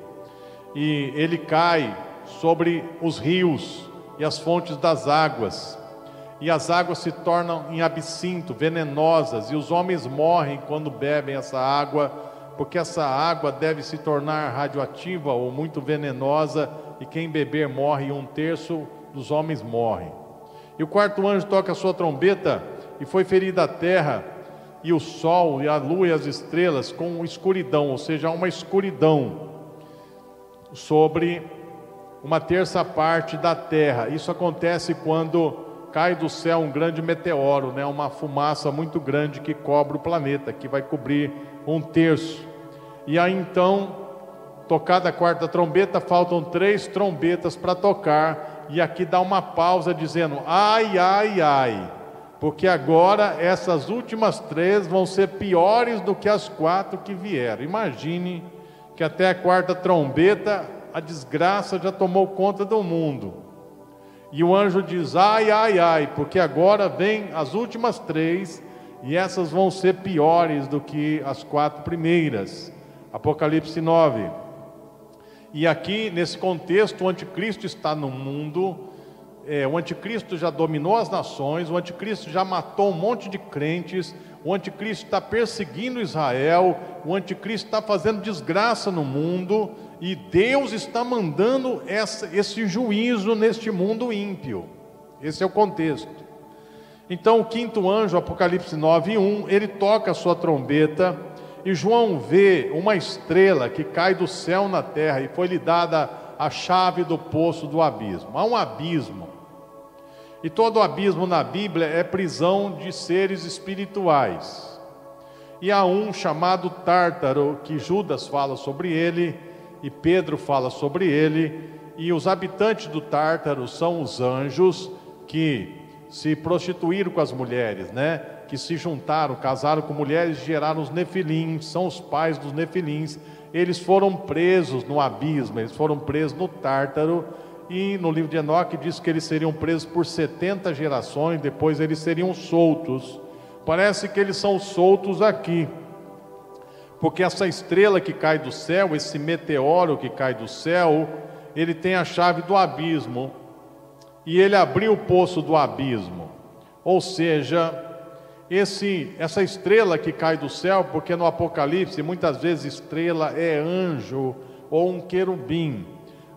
e ele cai sobre os rios e as fontes das águas. E as águas se tornam em absinto, venenosas, e os homens morrem quando bebem essa água porque essa água deve se tornar radioativa ou muito venenosa, e quem beber morre, e um terço dos homens morre. E o quarto anjo toca a sua trombeta, e foi ferida a terra, e o sol, e a lua e as estrelas, com escuridão, ou seja, uma escuridão sobre uma terça parte da terra. Isso acontece quando cai do céu um grande meteoro, né? uma fumaça muito grande que cobre o planeta, que vai cobrir um terço. E aí então, tocada a quarta trombeta, faltam três trombetas para tocar. E aqui dá uma pausa dizendo: ai, ai, ai, porque agora essas últimas três vão ser piores do que as quatro que vieram. Imagine que até a quarta trombeta a desgraça já tomou conta do mundo. E o anjo diz: ai, ai, ai, porque agora vem as últimas três e essas vão ser piores do que as quatro primeiras. Apocalipse 9. E aqui, nesse contexto, o anticristo está no mundo, é, o anticristo já dominou as nações, o anticristo já matou um monte de crentes, o anticristo está perseguindo Israel, o anticristo está fazendo desgraça no mundo, e Deus está mandando essa, esse juízo neste mundo ímpio. Esse é o contexto. Então, o quinto anjo, Apocalipse 9, 1, ele toca a sua trombeta e João vê uma estrela que cai do céu na terra e foi-lhe dada a chave do poço do abismo. Há um abismo. E todo abismo na Bíblia é prisão de seres espirituais. E há um chamado Tártaro, que Judas fala sobre ele e Pedro fala sobre ele. E os habitantes do Tártaro são os anjos que se prostituíram com as mulheres, né? Que se juntaram, casaram com mulheres e geraram os nefilins, são os pais dos nefilins. Eles foram presos no abismo, eles foram presos no Tártaro, e no livro de Enoque diz que eles seriam presos por 70 gerações, depois eles seriam soltos. Parece que eles são soltos aqui, porque essa estrela que cai do céu, esse meteoro que cai do céu, ele tem a chave do abismo, e ele abriu o poço do abismo, ou seja, esse, essa estrela que cai do céu, porque no Apocalipse muitas vezes estrela é anjo ou um querubim.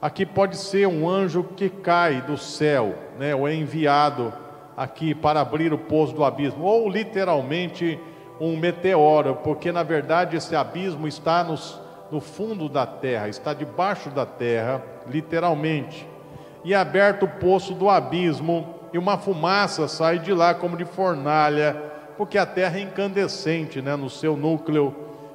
Aqui pode ser um anjo que cai do céu, né, ou é enviado aqui para abrir o poço do abismo, ou literalmente um meteoro, porque na verdade esse abismo está nos, no fundo da terra, está debaixo da terra, literalmente. E é aberto o poço do abismo, e uma fumaça sai de lá como de fornalha porque a terra é incandescente né, no seu núcleo,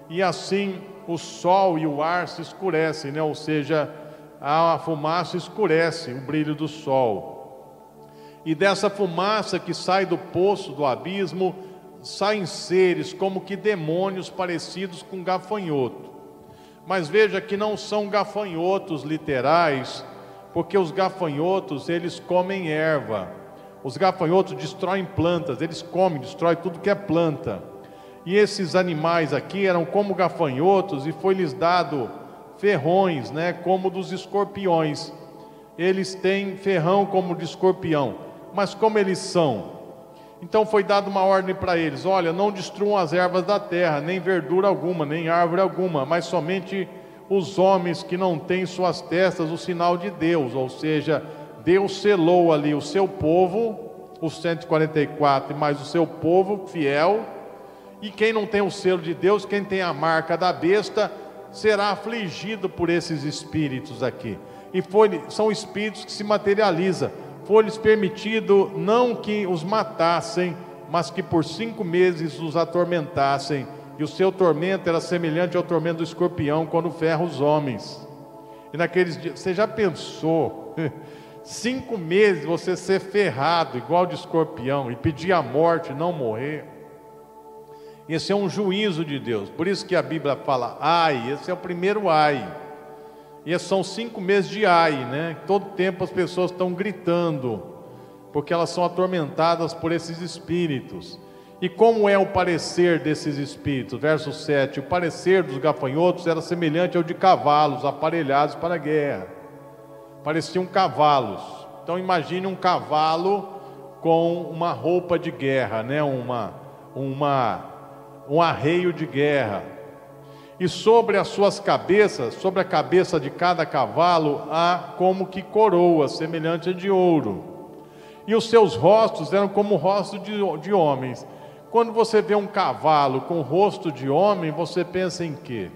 e assim o sol e o ar se escurecem, né, ou seja, a fumaça escurece o brilho do sol. E dessa fumaça que sai do poço do abismo, saem seres como que demônios parecidos com gafanhoto. Mas veja que não são gafanhotos literais, porque os gafanhotos eles comem erva. Os gafanhotos destroem plantas, eles comem, destroem tudo que é planta. E esses animais aqui eram como gafanhotos e foi-lhes dado ferrões, né, como dos escorpiões. Eles têm ferrão como de escorpião, mas como eles são? Então foi dada uma ordem para eles: olha, não destruam as ervas da terra, nem verdura alguma, nem árvore alguma, mas somente os homens que não têm suas testas o sinal de Deus, ou seja, Deus selou ali o seu povo, os 144 e mais o seu povo fiel, E quem não tem o selo de Deus, quem tem a marca da besta, será afligido por esses espíritos aqui. E foi, são espíritos que se materializam. Foi-lhes permitido não que os matassem, mas que por cinco meses os atormentassem. E o seu tormento era semelhante ao tormento do escorpião quando ferra os homens. E naqueles dias, você já pensou? *laughs* Cinco meses você ser ferrado, igual de escorpião, e pedir a morte, não morrer. Esse é um juízo de Deus. Por isso que a Bíblia fala ai, esse é o primeiro ai. E são cinco meses de ai, né? Todo tempo as pessoas estão gritando, porque elas são atormentadas por esses espíritos. E como é o parecer desses espíritos? Verso 7: O parecer dos gafanhotos era semelhante ao de cavalos aparelhados para a guerra pareciam cavalos. Então imagine um cavalo com uma roupa de guerra, né? uma, uma, um arreio de guerra. E sobre as suas cabeças, sobre a cabeça de cada cavalo, há como que coroa, semelhante a de ouro. E os seus rostos eram como o rosto de, de homens. Quando você vê um cavalo com rosto de homem, você pensa em quê?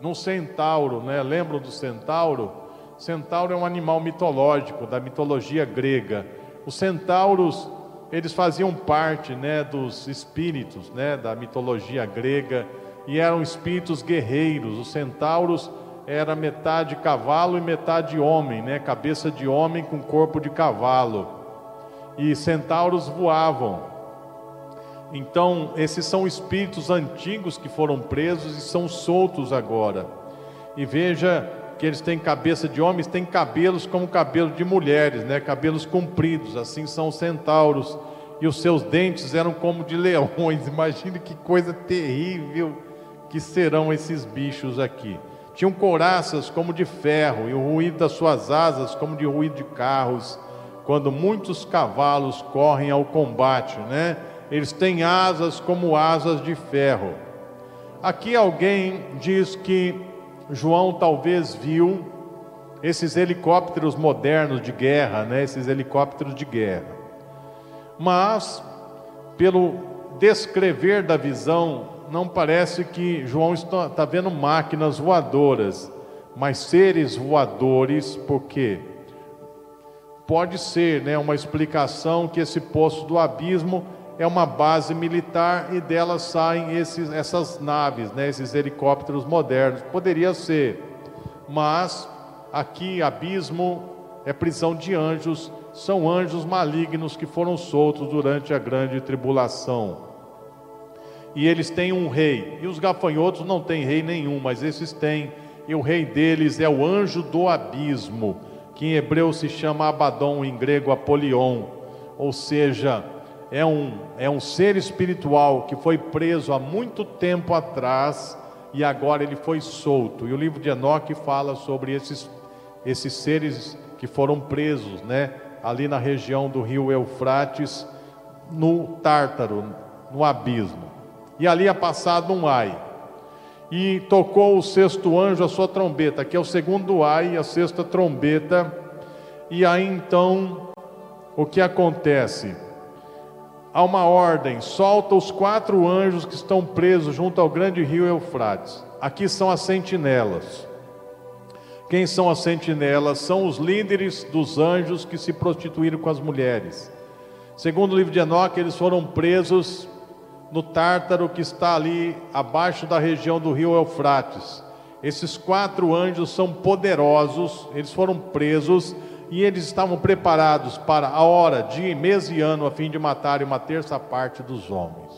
Num centauro, né? Lembram do centauro? Centauro é um animal mitológico da mitologia grega. Os centauros, eles faziam parte, né, dos espíritos, né, da mitologia grega e eram espíritos guerreiros. Os centauros era metade cavalo e metade homem, né, cabeça de homem com corpo de cavalo. E centauros voavam. Então, esses são espíritos antigos que foram presos e são soltos agora. E veja que eles têm cabeça de homens, têm cabelos como cabelo de mulheres, né? cabelos compridos, assim são os centauros, e os seus dentes eram como de leões. *laughs* Imagine que coisa terrível que serão esses bichos aqui. Tinham couraças como de ferro, e o ruído das suas asas como de ruído de carros, quando muitos cavalos correm ao combate, né? Eles têm asas como asas de ferro. Aqui alguém diz que João talvez viu esses helicópteros modernos de guerra, né? esses helicópteros de guerra. Mas, pelo descrever da visão, não parece que João está, está vendo máquinas voadoras, mas seres voadores, por quê? Pode ser né, uma explicação que esse poço do abismo é uma base militar e dela saem esses, essas naves, né, esses helicópteros modernos. Poderia ser, mas aqui abismo é prisão de anjos, são anjos malignos que foram soltos durante a grande tribulação. E eles têm um rei, e os gafanhotos não têm rei nenhum, mas esses têm, e o rei deles é o anjo do abismo, que em hebreu se chama Abaddon, em grego Apolion, ou seja, é um, é um ser espiritual que foi preso há muito tempo atrás e agora ele foi solto. E o livro de Enoque fala sobre esses, esses seres que foram presos, né? Ali na região do rio Eufrates, no Tártaro, no abismo. E ali é passado um ai. E tocou o sexto anjo a sua trombeta, que é o segundo ai, a sexta trombeta. E aí então, o que acontece? Há uma ordem: solta os quatro anjos que estão presos junto ao grande rio Eufrates. Aqui são as sentinelas. Quem são as sentinelas? São os líderes dos anjos que se prostituíram com as mulheres. Segundo o livro de Enoque, eles foram presos no Tártaro que está ali abaixo da região do rio Eufrates. Esses quatro anjos são poderosos, eles foram presos e eles estavam preparados para a hora, dia, mês e ano, a fim de matarem uma terça parte dos homens.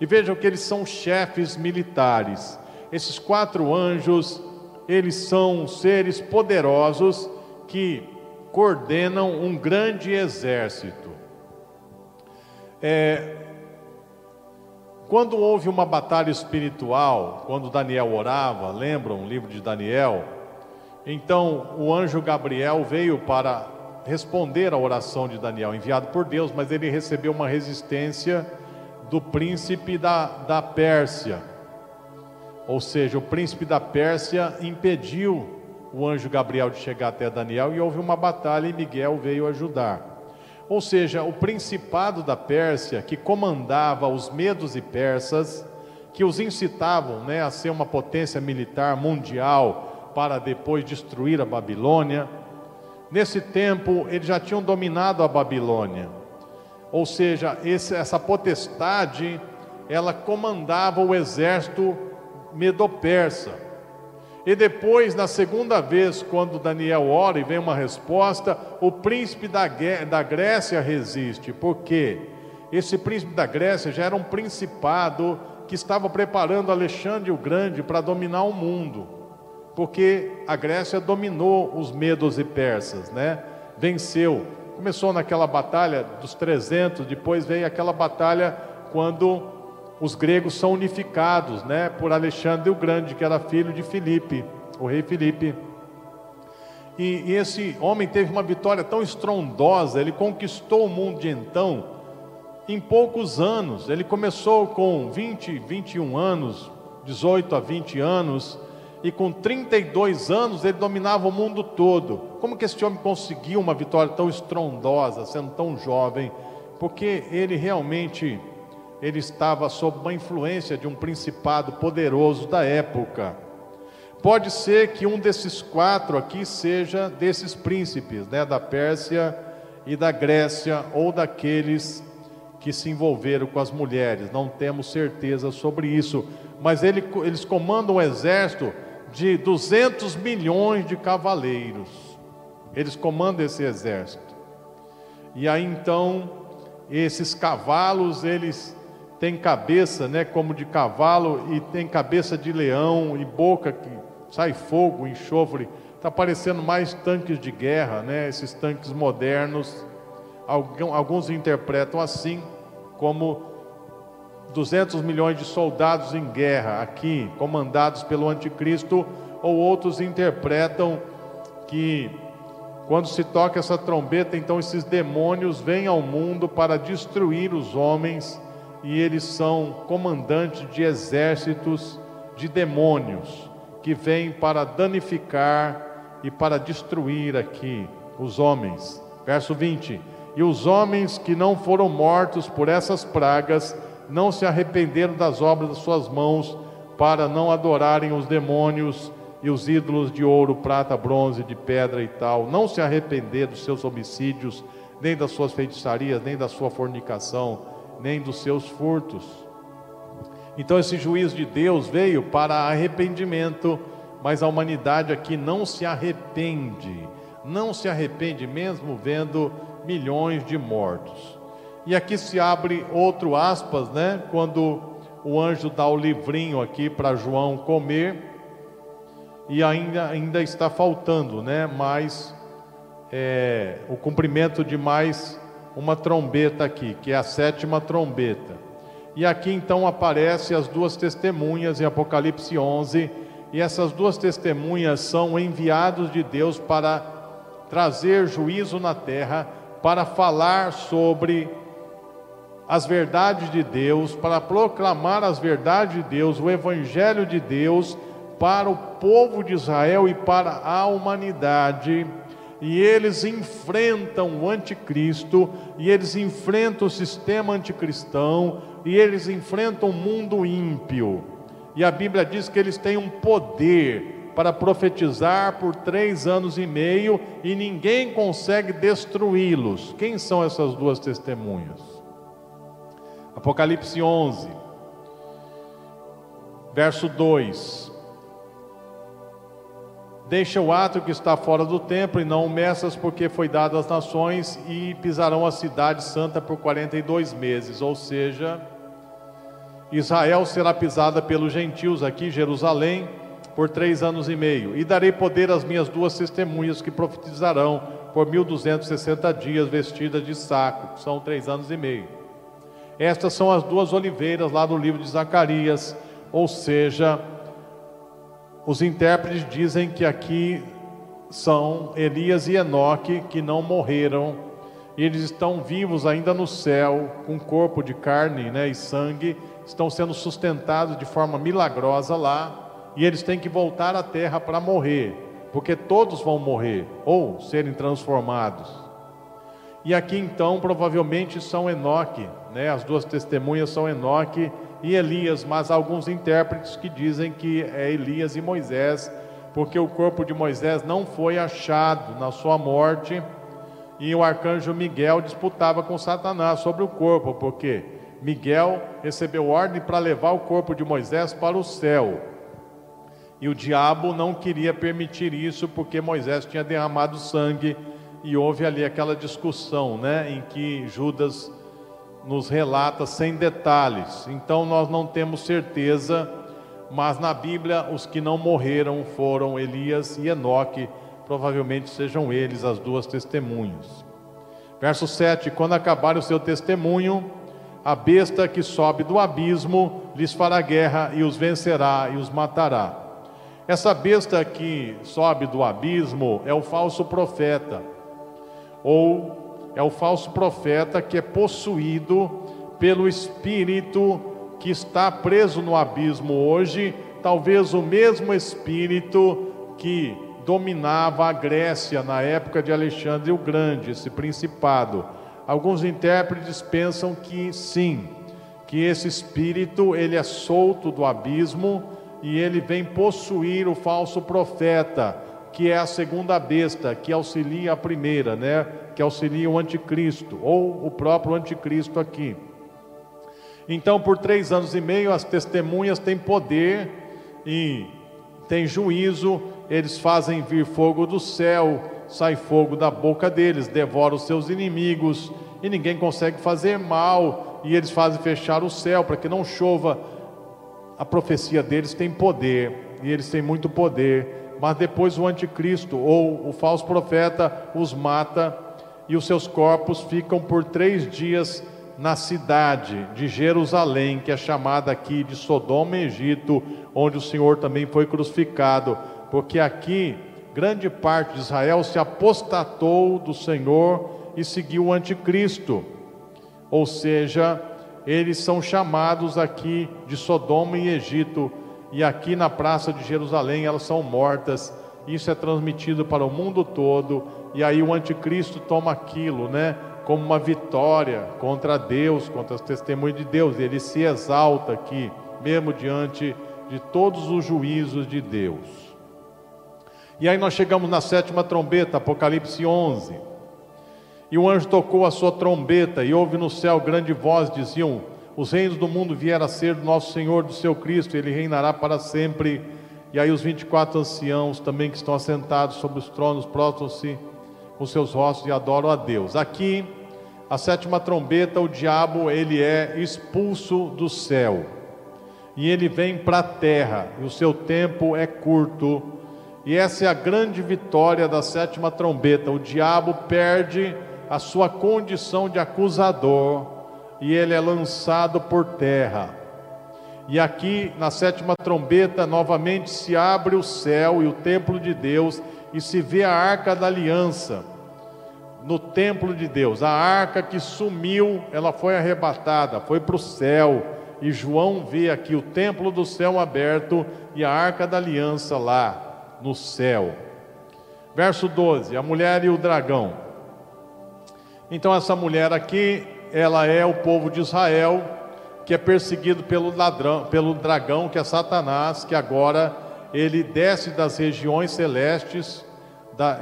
E vejam que eles são chefes militares. Esses quatro anjos, eles são seres poderosos que coordenam um grande exército. É, quando houve uma batalha espiritual, quando Daniel orava, lembram o livro de Daniel? Então o anjo Gabriel veio para responder à oração de Daniel, enviado por Deus, mas ele recebeu uma resistência do príncipe da, da Pérsia. Ou seja, o príncipe da Pérsia impediu o anjo Gabriel de chegar até Daniel e houve uma batalha e Miguel veio ajudar. Ou seja, o principado da Pérsia, que comandava os medos e persas, que os incitavam né, a ser uma potência militar mundial para depois destruir a Babilônia. Nesse tempo, eles já tinham dominado a Babilônia. Ou seja, esse, essa potestade, ela comandava o exército medo-persa. E depois, na segunda vez, quando Daniel ora e vem uma resposta, o príncipe da, da Grécia resiste. Por quê? Esse príncipe da Grécia já era um principado que estava preparando Alexandre o Grande para dominar o mundo. Porque a Grécia dominou os medos e persas, né? Venceu. Começou naquela batalha dos 300, depois veio aquela batalha quando os gregos são unificados, né, por Alexandre o Grande, que era filho de Filipe, o rei Filipe. E, e, esse homem teve uma vitória tão estrondosa, ele conquistou o mundo de então em poucos anos. Ele começou com 20, 21 anos, 18 a 20 anos, e com 32 anos ele dominava o mundo todo. Como que esse homem conseguiu uma vitória tão estrondosa, sendo tão jovem? Porque ele realmente ele estava sob uma influência de um principado poderoso da época. Pode ser que um desses quatro aqui seja desses príncipes, né, da Pérsia e da Grécia, ou daqueles que se envolveram com as mulheres. Não temos certeza sobre isso, mas ele, eles comandam um exército de 200 milhões de cavaleiros. Eles comandam esse exército. E aí então, esses cavalos, eles tem cabeça, né, como de cavalo e tem cabeça de leão e boca que sai fogo, enxofre. Está parecendo mais tanques de guerra, né, esses tanques modernos. Alguns interpretam assim, como 200 milhões de soldados em guerra aqui, comandados pelo anticristo, ou outros interpretam que quando se toca essa trombeta, então esses demônios vêm ao mundo para destruir os homens e eles são comandantes de exércitos de demônios que vêm para danificar e para destruir aqui os homens. Verso 20: E os homens que não foram mortos por essas pragas não se arrependeram das obras das suas mãos para não adorarem os demônios e os ídolos de ouro, prata, bronze, de pedra e tal, não se arrepender dos seus homicídios, nem das suas feitiçarias, nem da sua fornicação nem dos seus furtos. Então esse juízo de Deus veio para arrependimento, mas a humanidade aqui não se arrepende, não se arrepende mesmo vendo milhões de mortos. E aqui se abre outro aspas, né? Quando o anjo dá o livrinho aqui para João comer, e ainda, ainda está faltando, né? Mais é, o cumprimento de mais uma trombeta aqui, que é a sétima trombeta. E aqui então aparecem as duas testemunhas em Apocalipse 11, e essas duas testemunhas são enviados de Deus para trazer juízo na terra, para falar sobre as verdades de Deus, para proclamar as verdades de Deus, o evangelho de Deus para o povo de Israel e para a humanidade e eles enfrentam o anticristo, e eles enfrentam o sistema anticristão, e eles enfrentam o mundo ímpio. E a Bíblia diz que eles têm um poder para profetizar por três anos e meio, e ninguém consegue destruí-los. Quem são essas duas testemunhas? Apocalipse 11, verso 2. Deixa o ato que está fora do templo e não o meças, porque foi dado às nações e pisarão a cidade santa por 42 meses. Ou seja, Israel será pisada pelos gentios aqui, Jerusalém, por três anos e meio. E darei poder às minhas duas testemunhas que profetizarão por 1260 dias, vestidas de saco. São três anos e meio. Estas são as duas oliveiras lá do livro de Zacarias, ou seja, os intérpretes dizem que aqui são Elias e Enoque que não morreram, e eles estão vivos ainda no céu, com corpo de carne né, e sangue, estão sendo sustentados de forma milagrosa lá, e eles têm que voltar à terra para morrer, porque todos vão morrer ou serem transformados. E aqui então provavelmente são Enoque, né? As duas testemunhas são Enoque e Elias, mas há alguns intérpretes que dizem que é Elias e Moisés, porque o corpo de Moisés não foi achado na sua morte e o arcanjo Miguel disputava com Satanás sobre o corpo, porque Miguel recebeu ordem para levar o corpo de Moisés para o céu. E o diabo não queria permitir isso porque Moisés tinha derramado sangue e houve ali aquela discussão, né, em que Judas nos relata sem detalhes. Então nós não temos certeza, mas na Bíblia os que não morreram foram Elias e Enoque, provavelmente sejam eles as duas testemunhas. Verso 7: Quando acabar o seu testemunho, a besta que sobe do abismo lhes fará guerra e os vencerá e os matará. Essa besta que sobe do abismo é o falso profeta, ou é o falso profeta que é possuído pelo espírito que está preso no abismo hoje, talvez o mesmo espírito que dominava a Grécia na época de Alexandre o Grande, esse principado. Alguns intérpretes pensam que sim, que esse espírito ele é solto do abismo e ele vem possuir o falso profeta, que é a segunda besta, que auxilia a primeira, né? Que auxilia o anticristo, ou o próprio anticristo aqui. Então, por três anos e meio, as testemunhas têm poder e têm juízo, eles fazem vir fogo do céu, sai fogo da boca deles, devora os seus inimigos, e ninguém consegue fazer mal, e eles fazem fechar o céu para que não chova. A profecia deles tem poder, e eles têm muito poder, mas depois o anticristo ou o falso profeta os mata e os seus corpos ficam por três dias na cidade de Jerusalém, que é chamada aqui de Sodoma e Egito, onde o Senhor também foi crucificado, porque aqui grande parte de Israel se apostatou do Senhor e seguiu o anticristo. Ou seja, eles são chamados aqui de Sodoma e Egito, e aqui na praça de Jerusalém elas são mortas. Isso é transmitido para o mundo todo e aí o anticristo toma aquilo, né, como uma vitória contra Deus, contra os testemunhos de Deus. Ele se exalta aqui, mesmo diante de todos os juízos de Deus. E aí nós chegamos na sétima trombeta, Apocalipse 11. E o anjo tocou a sua trombeta, e houve no céu grande voz, diziam: Os reinos do mundo vieram a ser do nosso Senhor, do seu Cristo, ele reinará para sempre. E aí os 24 anciãos também que estão assentados sobre os tronos prostram-se com seus rostos e adoram a Deus. Aqui, a sétima trombeta, o diabo ele é expulso do céu e ele vem para a terra e o seu tempo é curto. E essa é a grande vitória da sétima trombeta. O diabo perde a sua condição de acusador e ele é lançado por terra. E aqui na sétima trombeta novamente se abre o céu e o templo de Deus e se vê a arca da aliança no templo de Deus. A arca que sumiu, ela foi arrebatada, foi para o céu. E João vê aqui o templo do céu aberto e a arca da aliança lá no céu. Verso 12: a mulher e o dragão. Então, essa mulher aqui, ela é o povo de Israel que é perseguido pelo ladrão, pelo dragão que é Satanás, que agora ele desce das regiões celestes,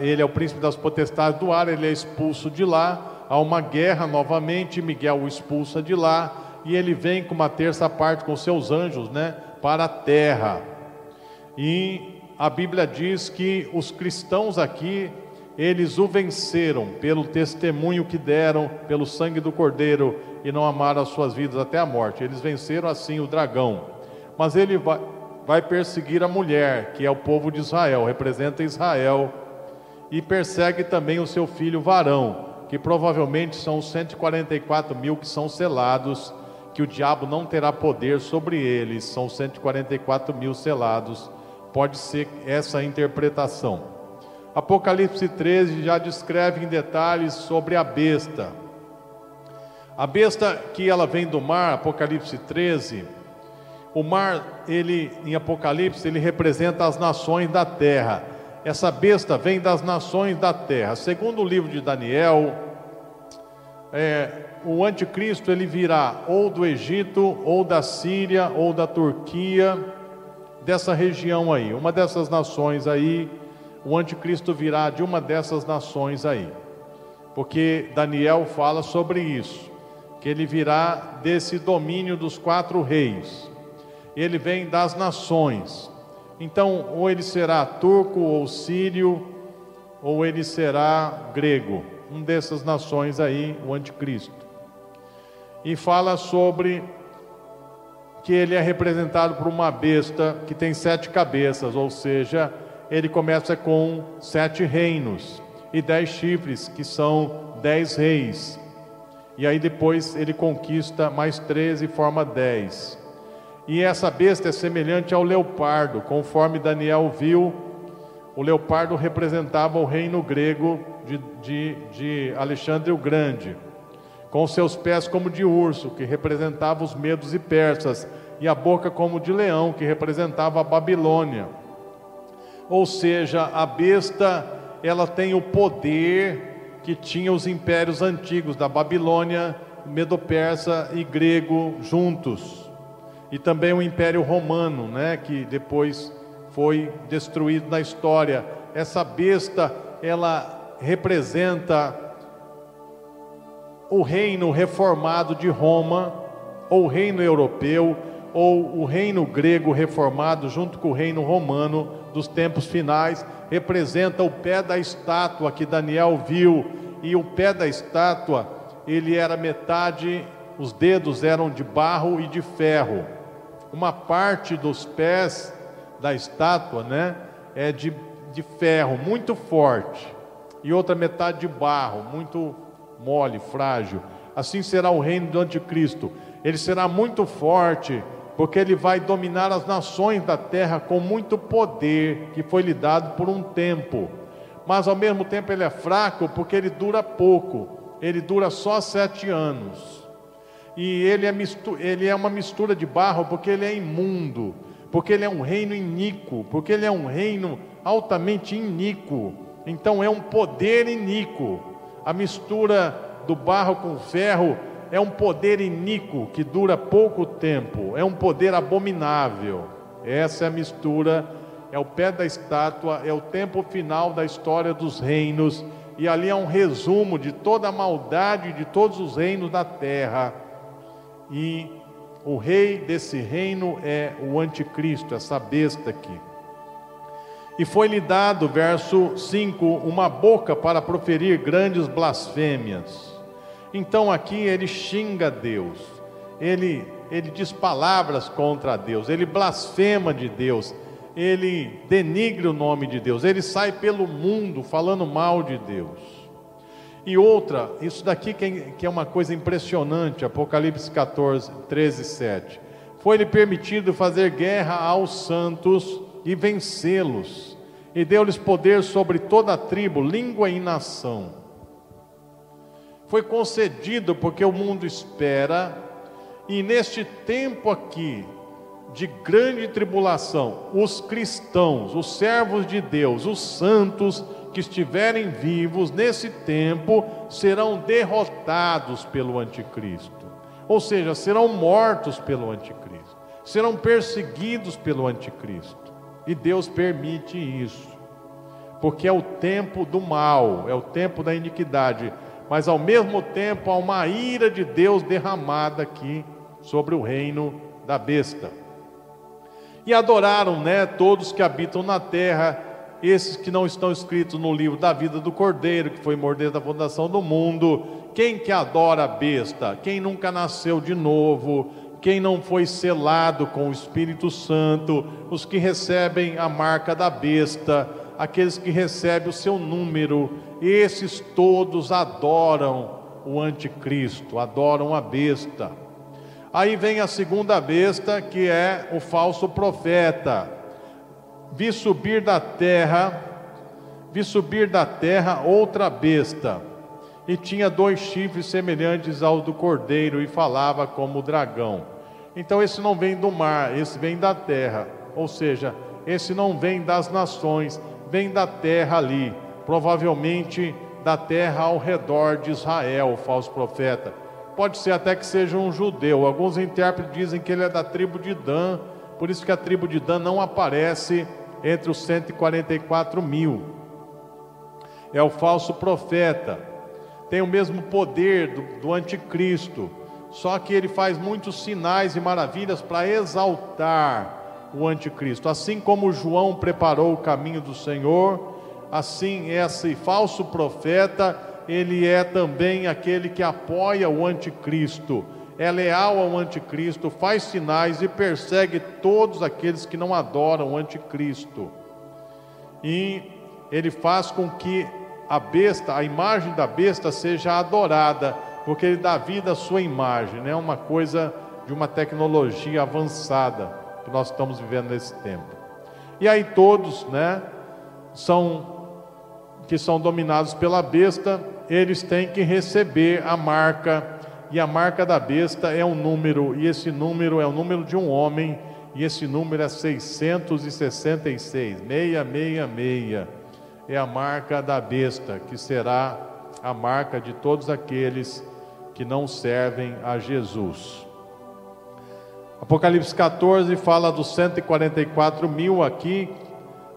ele é o príncipe das potestades do ar, ele é expulso de lá, há uma guerra novamente, Miguel o expulsa de lá, e ele vem com uma terça parte com seus anjos, né, para a terra. E a Bíblia diz que os cristãos aqui, eles o venceram pelo testemunho que deram, pelo sangue do Cordeiro, e não amaram as suas vidas até a morte. Eles venceram assim o dragão. Mas ele vai, vai perseguir a mulher, que é o povo de Israel, representa Israel, e persegue também o seu filho varão, que provavelmente são os 144 mil que são selados, que o diabo não terá poder sobre eles, são 144 mil selados. Pode ser essa a interpretação. Apocalipse 13 já descreve em detalhes sobre a besta. A besta que ela vem do mar, Apocalipse 13, o mar, ele em Apocalipse, ele representa as nações da terra. Essa besta vem das nações da terra. Segundo o livro de Daniel, é, o anticristo ele virá ou do Egito, ou da Síria, ou da Turquia, dessa região aí, uma dessas nações aí, o anticristo virá de uma dessas nações aí. Porque Daniel fala sobre isso, que ele virá desse domínio dos quatro reis. Ele vem das nações. Então, ou ele será turco ou sírio, ou ele será grego, um dessas nações aí, o anticristo. E fala sobre que ele é representado por uma besta que tem sete cabeças, ou seja, ele começa com sete reinos e dez chifres, que são dez reis. E aí depois ele conquista mais três e forma dez. E essa besta é semelhante ao leopardo, conforme Daniel viu, o leopardo representava o reino grego de, de, de Alexandre o Grande com seus pés como de urso, que representava os medos e persas, e a boca como de leão, que representava a Babilônia. Ou seja, a besta, ela tem o poder que tinha os impérios antigos da Babilônia, Medo-Persa e grego juntos. E também o Império Romano, né, que depois foi destruído na história. Essa besta, ela representa o reino reformado de Roma, ou o reino europeu, ou o reino grego reformado junto com o reino romano dos tempos finais, representa o pé da estátua que Daniel viu, e o pé da estátua, ele era metade, os dedos eram de barro e de ferro. Uma parte dos pés da estátua, né, é de, de ferro, muito forte, e outra metade de barro, muito mole, frágil. Assim será o reino do anticristo. Ele será muito forte, porque ele vai dominar as nações da terra com muito poder que foi lhe dado por um tempo. Mas ao mesmo tempo ele é fraco, porque ele dura pouco. Ele dura só sete anos. E ele é, ele é uma mistura de barro, porque ele é imundo, porque ele é um reino iníquo, porque ele é um reino altamente iníquo. Então é um poder iníquo a mistura do barro com ferro é um poder iníquo que dura pouco tempo, é um poder abominável. Essa é a mistura, é o pé da estátua, é o tempo final da história dos reinos, e ali é um resumo de toda a maldade de todos os reinos da terra. E o rei desse reino é o anticristo, essa besta aqui. E foi-lhe dado, verso 5, uma boca para proferir grandes blasfêmias. Então aqui ele xinga Deus, ele, ele diz palavras contra Deus, ele blasfema de Deus, ele denigre o nome de Deus, ele sai pelo mundo falando mal de Deus. E outra, isso daqui que é uma coisa impressionante, Apocalipse 14, 13, 7. Foi-lhe permitido fazer guerra aos santos e vencê-los, e deu-lhes poder sobre toda a tribo, língua e nação. Foi concedido porque o mundo espera, e neste tempo aqui de grande tribulação, os cristãos, os servos de Deus, os santos que estiverem vivos nesse tempo serão derrotados pelo anticristo. Ou seja, serão mortos pelo anticristo, serão perseguidos pelo anticristo. E Deus permite isso, porque é o tempo do mal, é o tempo da iniquidade, mas ao mesmo tempo há uma ira de Deus derramada aqui sobre o reino da besta. E adoraram, né, todos que habitam na terra, esses que não estão escritos no livro da vida do Cordeiro, que foi morder da fundação do mundo. Quem que adora a besta? Quem nunca nasceu de novo? quem não foi selado com o Espírito Santo, os que recebem a marca da besta, aqueles que recebem o seu número, esses todos adoram o anticristo, adoram a besta. Aí vem a segunda besta, que é o falso profeta. Vi subir da terra, vi subir da terra outra besta, e tinha dois chifres semelhantes ao do cordeiro, e falava como o dragão. Então esse não vem do mar, esse vem da terra. Ou seja, esse não vem das nações, vem da terra ali. Provavelmente da terra ao redor de Israel, o falso profeta. Pode ser até que seja um judeu. Alguns intérpretes dizem que ele é da tribo de Dan, por isso que a tribo de Dan não aparece entre os 144 mil. É o falso profeta. Tem o mesmo poder do, do anticristo, só que ele faz muitos sinais e maravilhas para exaltar o anticristo. Assim como João preparou o caminho do Senhor, assim esse falso profeta, ele é também aquele que apoia o anticristo é leal ao anticristo, faz sinais e persegue todos aqueles que não adoram o anticristo. E ele faz com que a besta, a imagem da besta seja adorada, porque ele dá vida à sua imagem, é né? uma coisa de uma tecnologia avançada que nós estamos vivendo nesse tempo. E aí todos, né, são que são dominados pela besta, eles têm que receber a marca e a marca da besta é um número, e esse número é o número de um homem, e esse número é 666, 666. É a marca da besta, que será a marca de todos aqueles que não servem a Jesus. Apocalipse 14 fala dos 144 mil aqui,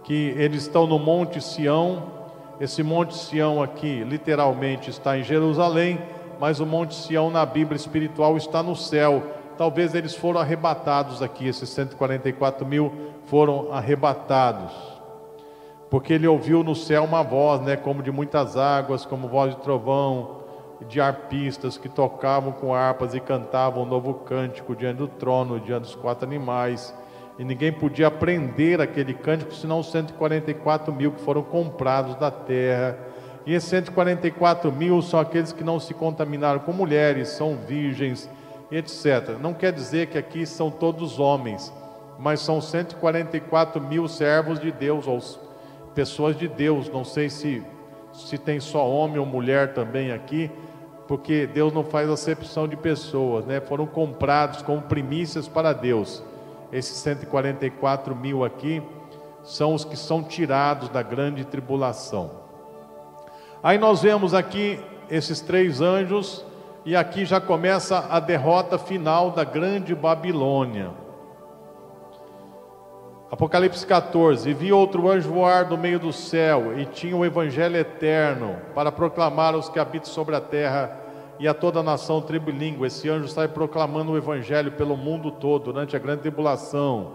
que eles estão no Monte Sião. Esse Monte Sião aqui, literalmente, está em Jerusalém mas o Monte Sião na Bíblia espiritual está no céu. Talvez eles foram arrebatados aqui, esses 144 mil foram arrebatados, porque ele ouviu no céu uma voz, né, como de muitas águas, como voz de trovão, de arpistas que tocavam com harpas e cantavam um novo cântico diante do trono, diante dos quatro animais. E ninguém podia aprender aquele cântico, senão os 144 mil que foram comprados da terra e esses 144 mil são aqueles que não se contaminaram com mulheres, são virgens, etc. Não quer dizer que aqui são todos homens, mas são 144 mil servos de Deus, ou pessoas de Deus. Não sei se, se tem só homem ou mulher também aqui, porque Deus não faz acepção de pessoas, né? Foram comprados como primícias para Deus. Esses 144 mil aqui são os que são tirados da grande tribulação. Aí nós vemos aqui esses três anjos, e aqui já começa a derrota final da grande Babilônia. Apocalipse 14: E vi outro anjo voar do meio do céu, e tinha o evangelho eterno, para proclamar aos que habitam sobre a terra e a toda a nação, língua. Esse anjo sai proclamando o evangelho pelo mundo todo, durante a grande tribulação.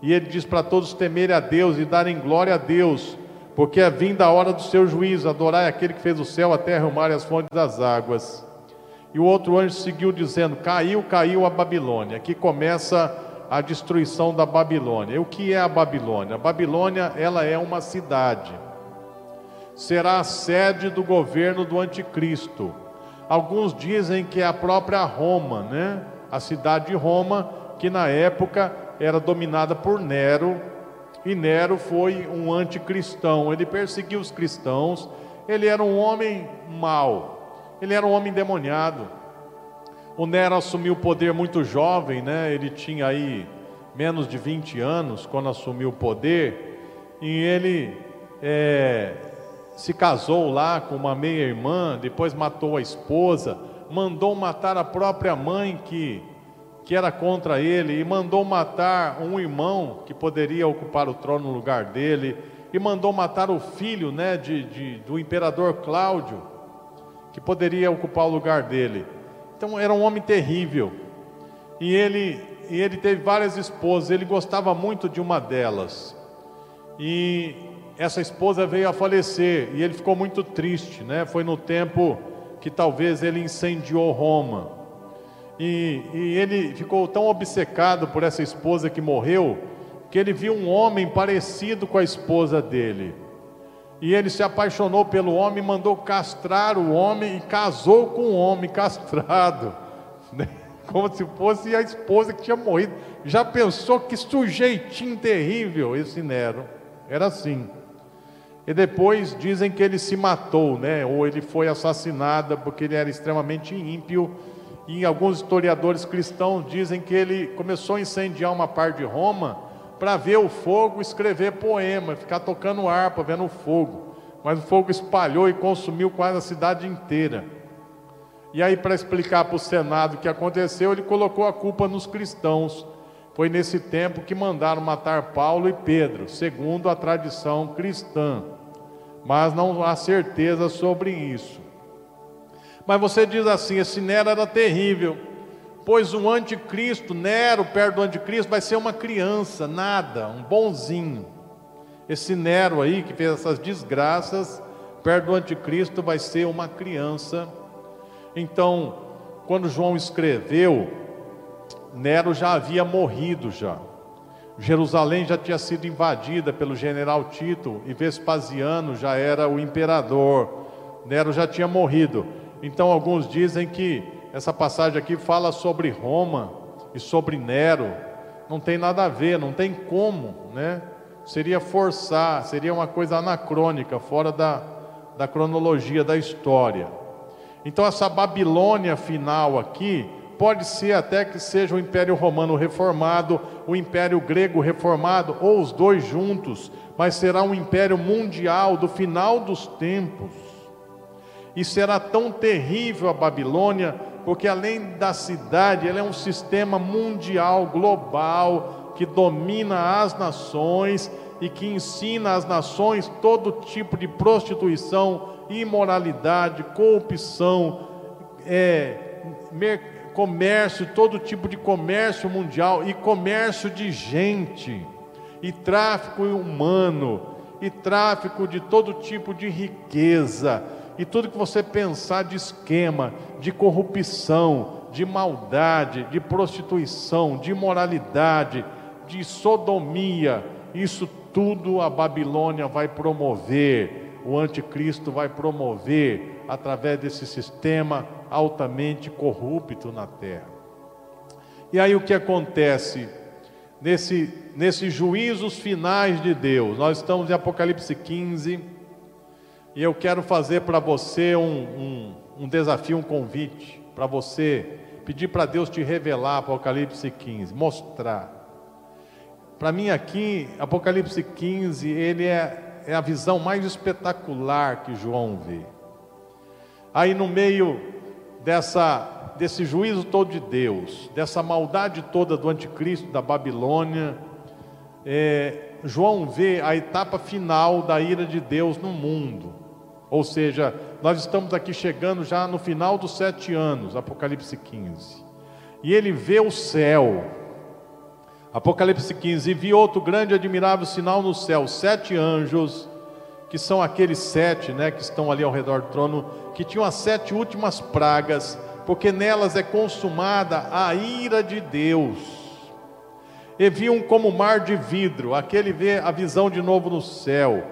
E ele diz para todos temerem a Deus e darem glória a Deus, porque é vinda a hora do seu juízo, adorai aquele que fez o céu, a terra, o mar e as fontes das águas. E o outro anjo seguiu dizendo: Caiu, caiu a Babilônia. Aqui começa a destruição da Babilônia. E o que é a Babilônia? A Babilônia, ela é uma cidade. Será a sede do governo do anticristo. Alguns dizem que é a própria Roma, né? A cidade de Roma, que na época era dominada por Nero, e Nero foi um anticristão, ele perseguiu os cristãos, ele era um homem mau, ele era um homem demoniado. O Nero assumiu o poder muito jovem, né? Ele tinha aí menos de 20 anos quando assumiu o poder, e ele é, se casou lá com uma meia-irmã, depois matou a esposa, mandou matar a própria mãe que que era contra ele e mandou matar um irmão que poderia ocupar o trono no lugar dele e mandou matar o filho né, de, de, do imperador Cláudio que poderia ocupar o lugar dele. Então era um homem terrível e ele, e ele teve várias esposas, ele gostava muito de uma delas e essa esposa veio a falecer e ele ficou muito triste, né? Foi no tempo que talvez ele incendiou Roma. E, e ele ficou tão obcecado por essa esposa que morreu, que ele viu um homem parecido com a esposa dele. E ele se apaixonou pelo homem, mandou castrar o homem e casou com o homem castrado, *laughs* né? como se fosse a esposa que tinha morrido. Já pensou que sujeitinho terrível esse Nero? Era assim. E depois dizem que ele se matou, né? Ou ele foi assassinado porque ele era extremamente ímpio e alguns historiadores cristãos dizem que ele começou a incendiar uma parte de Roma para ver o fogo, escrever poema, ficar tocando harpa, vendo o fogo. mas o fogo espalhou e consumiu quase a cidade inteira. E aí, para explicar para o Senado o que aconteceu, ele colocou a culpa nos cristãos. Foi nesse tempo que mandaram matar Paulo e Pedro, segundo a tradição cristã. Mas não há certeza sobre isso. Mas você diz assim: esse Nero era terrível, pois o anticristo, Nero, perto do anticristo, vai ser uma criança, nada, um bonzinho. Esse Nero aí, que fez essas desgraças, perto do anticristo, vai ser uma criança. Então, quando João escreveu, Nero já havia morrido já. Jerusalém já tinha sido invadida pelo general Tito e Vespasiano já era o imperador. Nero já tinha morrido. Então alguns dizem que essa passagem aqui fala sobre Roma e sobre Nero. Não tem nada a ver, não tem como, né? Seria forçar, seria uma coisa anacrônica, fora da, da cronologia da história. Então essa Babilônia final aqui pode ser até que seja o Império Romano reformado, o Império Grego reformado, ou os dois juntos, mas será um império mundial do final dos tempos. E será tão terrível a Babilônia, porque além da cidade, ela é um sistema mundial, global, que domina as nações e que ensina às nações todo tipo de prostituição, imoralidade, corrupção, é, comércio, todo tipo de comércio mundial e comércio de gente, e tráfico humano, e tráfico de todo tipo de riqueza e tudo que você pensar de esquema, de corrupção, de maldade, de prostituição, de imoralidade, de sodomia, isso tudo a Babilônia vai promover, o anticristo vai promover através desse sistema altamente corrupto na terra. E aí o que acontece nesse, nesses juízos finais de Deus? Nós estamos em Apocalipse 15 e eu quero fazer para você um, um, um, desafio, um convite, para você pedir para Deus te revelar Apocalipse 15, mostrar. Para mim aqui, Apocalipse 15, ele é, é a visão mais espetacular que João vê. Aí no meio dessa, desse juízo todo de Deus, dessa maldade toda do anticristo, da Babilônia, é, João vê a etapa final da ira de Deus no mundo. Ou seja, nós estamos aqui chegando já no final dos sete anos, Apocalipse 15. E ele vê o céu. Apocalipse 15: E vi outro grande e admirável sinal no céu, sete anjos, que são aqueles sete né, que estão ali ao redor do trono, que tinham as sete últimas pragas, porque nelas é consumada a ira de Deus. E vi um como mar de vidro, aquele vê a visão de novo no céu,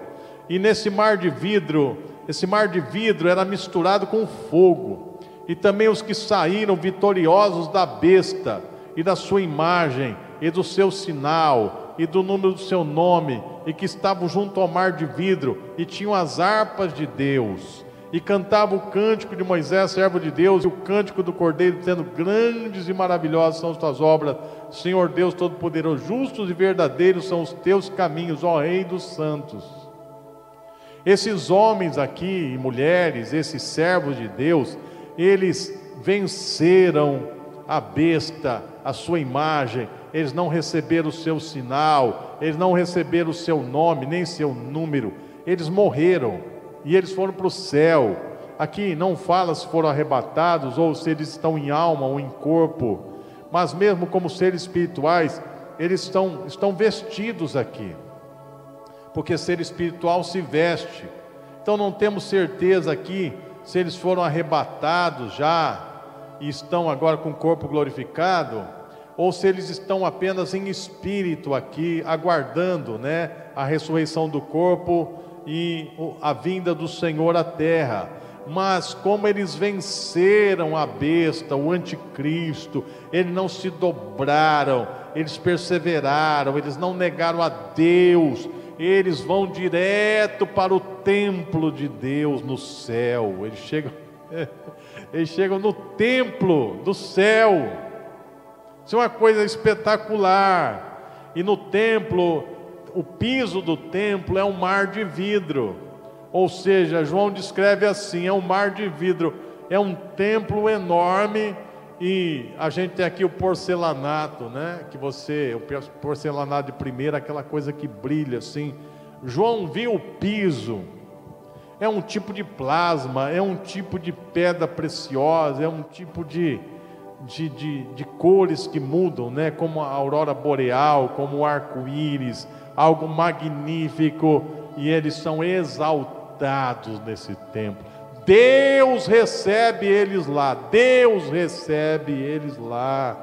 e nesse mar de vidro esse mar de vidro era misturado com fogo, e também os que saíram vitoriosos da besta e da sua imagem e do seu sinal e do número do seu nome, e que estavam junto ao mar de vidro e tinham as harpas de Deus, e cantavam o cântico de Moisés, servo de Deus, e o cântico do Cordeiro, dizendo: Grandes e maravilhosas são as tuas obras, Senhor Deus Todo-Poderoso, justos e verdadeiros são os teus caminhos, ó Rei dos santos. Esses homens aqui e mulheres, esses servos de Deus, eles venceram a besta, a sua imagem, eles não receberam o seu sinal, eles não receberam o seu nome, nem seu número, eles morreram e eles foram para o céu. Aqui não fala se foram arrebatados ou se eles estão em alma ou em corpo, mas mesmo como seres espirituais, eles estão, estão vestidos aqui porque ser espiritual se veste. Então não temos certeza aqui se eles foram arrebatados já e estão agora com o corpo glorificado, ou se eles estão apenas em espírito aqui, aguardando né, a ressurreição do corpo e a vinda do Senhor à terra. Mas como eles venceram a besta, o anticristo, eles não se dobraram, eles perseveraram, eles não negaram a Deus, eles vão direto para o templo de Deus no céu. Eles chegam, *laughs* eles chegam no templo do céu. Isso é uma coisa espetacular. E no templo, o piso do templo é um mar de vidro. Ou seja, João descreve assim: é um mar de vidro, é um templo enorme e a gente tem aqui o porcelanato, né? Que você, o porcelanato de primeira, aquela coisa que brilha assim. João viu o piso, é um tipo de plasma, é um tipo de pedra preciosa, é um tipo de, de, de, de cores que mudam, né? Como a aurora boreal, como o arco-íris, algo magnífico, e eles são exaltados nesse templo. Deus recebe eles lá, Deus recebe eles lá,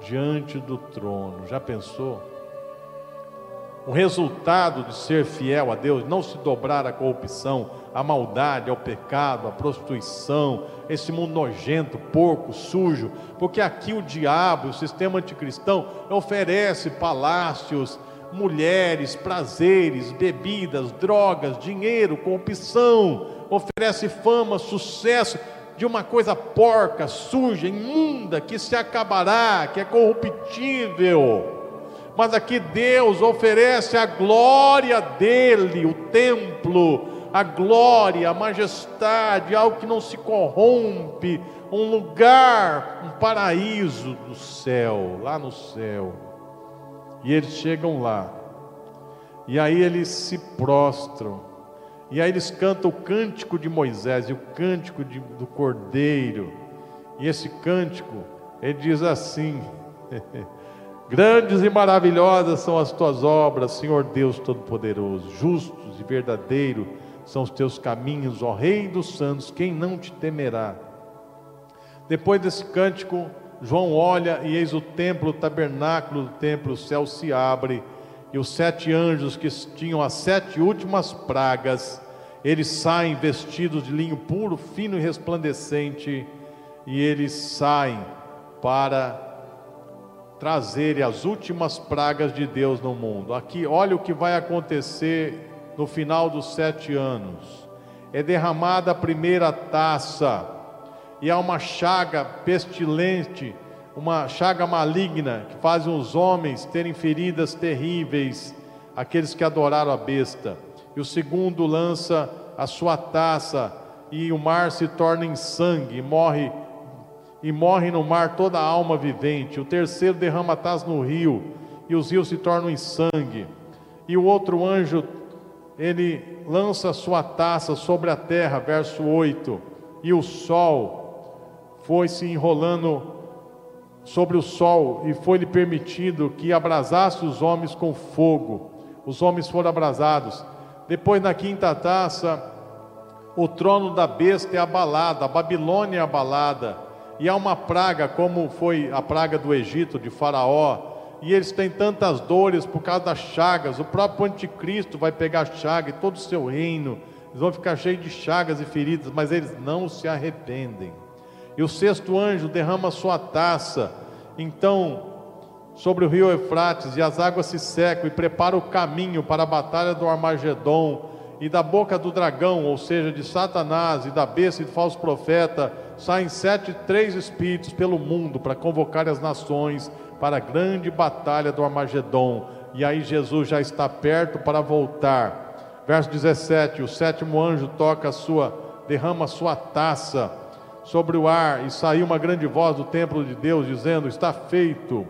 diante do trono. Já pensou? O resultado de ser fiel a Deus, não se dobrar à corrupção, à maldade, ao pecado, à prostituição, esse mundo nojento, porco, sujo, porque aqui o diabo, o sistema anticristão, oferece palácios, mulheres, prazeres, bebidas, drogas, dinheiro, corrupção, oferece fama, sucesso de uma coisa porca, suja, imunda, que se acabará, que é corruptível. Mas aqui Deus oferece a glória dele, o templo, a glória, a majestade, algo que não se corrompe, um lugar, um paraíso do céu, lá no céu. E eles chegam lá, e aí eles se prostram e aí eles cantam o cântico de Moisés e o cântico de, do Cordeiro. E esse cântico, ele diz assim: *laughs* Grandes e maravilhosas são as tuas obras, Senhor Deus Todo-Poderoso, justos e verdadeiros são os teus caminhos, ó Rei dos santos, quem não te temerá? Depois desse cântico, João olha e eis o templo, o tabernáculo do templo, o céu se abre e os sete anjos que tinham as sete últimas pragas, eles saem vestidos de linho puro, fino e resplandecente, e eles saem para trazerem as últimas pragas de Deus no mundo. Aqui, olha o que vai acontecer no final dos sete anos: é derramada a primeira taça, e há uma chaga pestilente uma chaga maligna que faz os homens terem feridas terríveis, aqueles que adoraram a besta. E o segundo lança a sua taça e o mar se torna em sangue e morre e morre no mar toda a alma vivente. O terceiro derrama taça no rio e os rios se tornam em sangue. E o outro anjo ele lança a sua taça sobre a terra, verso 8, e o sol foi se enrolando sobre o sol e foi-lhe permitido que abrasasse os homens com fogo. Os homens foram abrasados. Depois, na quinta taça, o trono da besta é abalado, a Babilônia é abalada, e há uma praga, como foi a praga do Egito, de Faraó, e eles têm tantas dores por causa das chagas. O próprio anticristo vai pegar chaga e todo o seu reino, eles vão ficar cheios de chagas e feridas, mas eles não se arrependem. E o sexto anjo derrama sua taça, então, sobre o rio Eufrates, e as águas se secam, e prepara o caminho para a batalha do Armagedon, e da boca do dragão, ou seja, de Satanás, e da besta e do falso profeta, saem sete, três espíritos pelo mundo para convocar as nações para a grande batalha do Armagedon. E aí Jesus já está perto para voltar. Verso 17: O sétimo anjo toca a sua, derrama a sua taça sobre o ar, e saiu uma grande voz do templo de Deus, dizendo: Está feito.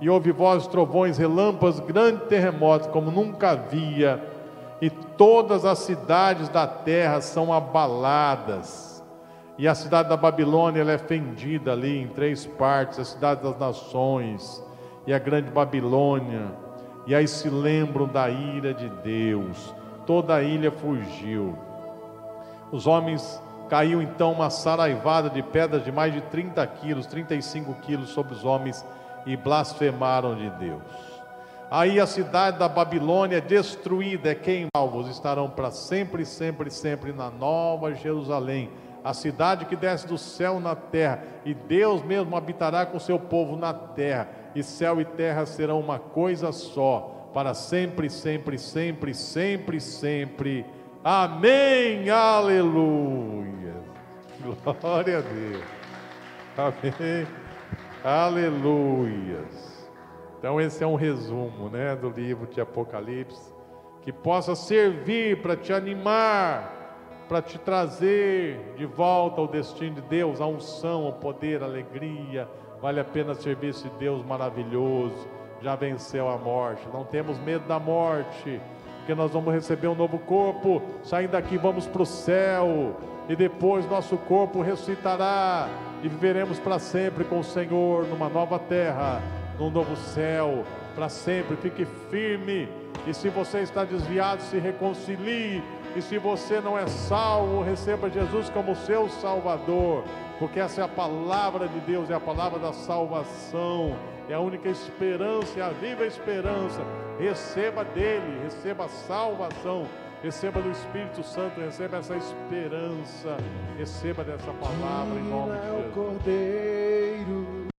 E houve vozes, trovões, relâmpagos, grande terremoto, como nunca havia, e todas as cidades da terra são abaladas. E a cidade da Babilônia ela é fendida ali em três partes: a cidade das nações e a grande Babilônia. E aí se lembram da ira de Deus. Toda a ilha fugiu. Os homens Caiu então uma saraivada de pedras de mais de 30 quilos, 35 quilos sobre os homens e blasfemaram de Deus. Aí a cidade da Babilônia é destruída, é queimada, estarão para sempre, sempre, sempre na nova Jerusalém, a cidade que desce do céu na terra, e Deus mesmo habitará com seu povo na terra, e céu e terra serão uma coisa só, para sempre, sempre, sempre, sempre, sempre. Amém. Aleluia. Glória a Deus. Amém. Aleluias. Então esse é um resumo, né, do livro de Apocalipse, que possa servir para te animar para te trazer de volta ao destino de Deus, a unção, o poder, a alegria. Vale a pena servir esse Deus maravilhoso. Já venceu a morte. Não temos medo da morte, porque nós vamos receber um novo corpo. Saindo daqui, vamos para o céu. E depois nosso corpo ressuscitará e viveremos para sempre com o Senhor numa nova terra, num novo céu, para sempre. Fique firme. E se você está desviado, se reconcilie e se você não é salvo, receba Jesus como seu Salvador, porque essa é a palavra de Deus, é a palavra da salvação, é a única esperança, é a viva esperança. Receba dele, receba a salvação, receba do Espírito Santo, receba essa esperança, receba dessa palavra em nome de é Jesus.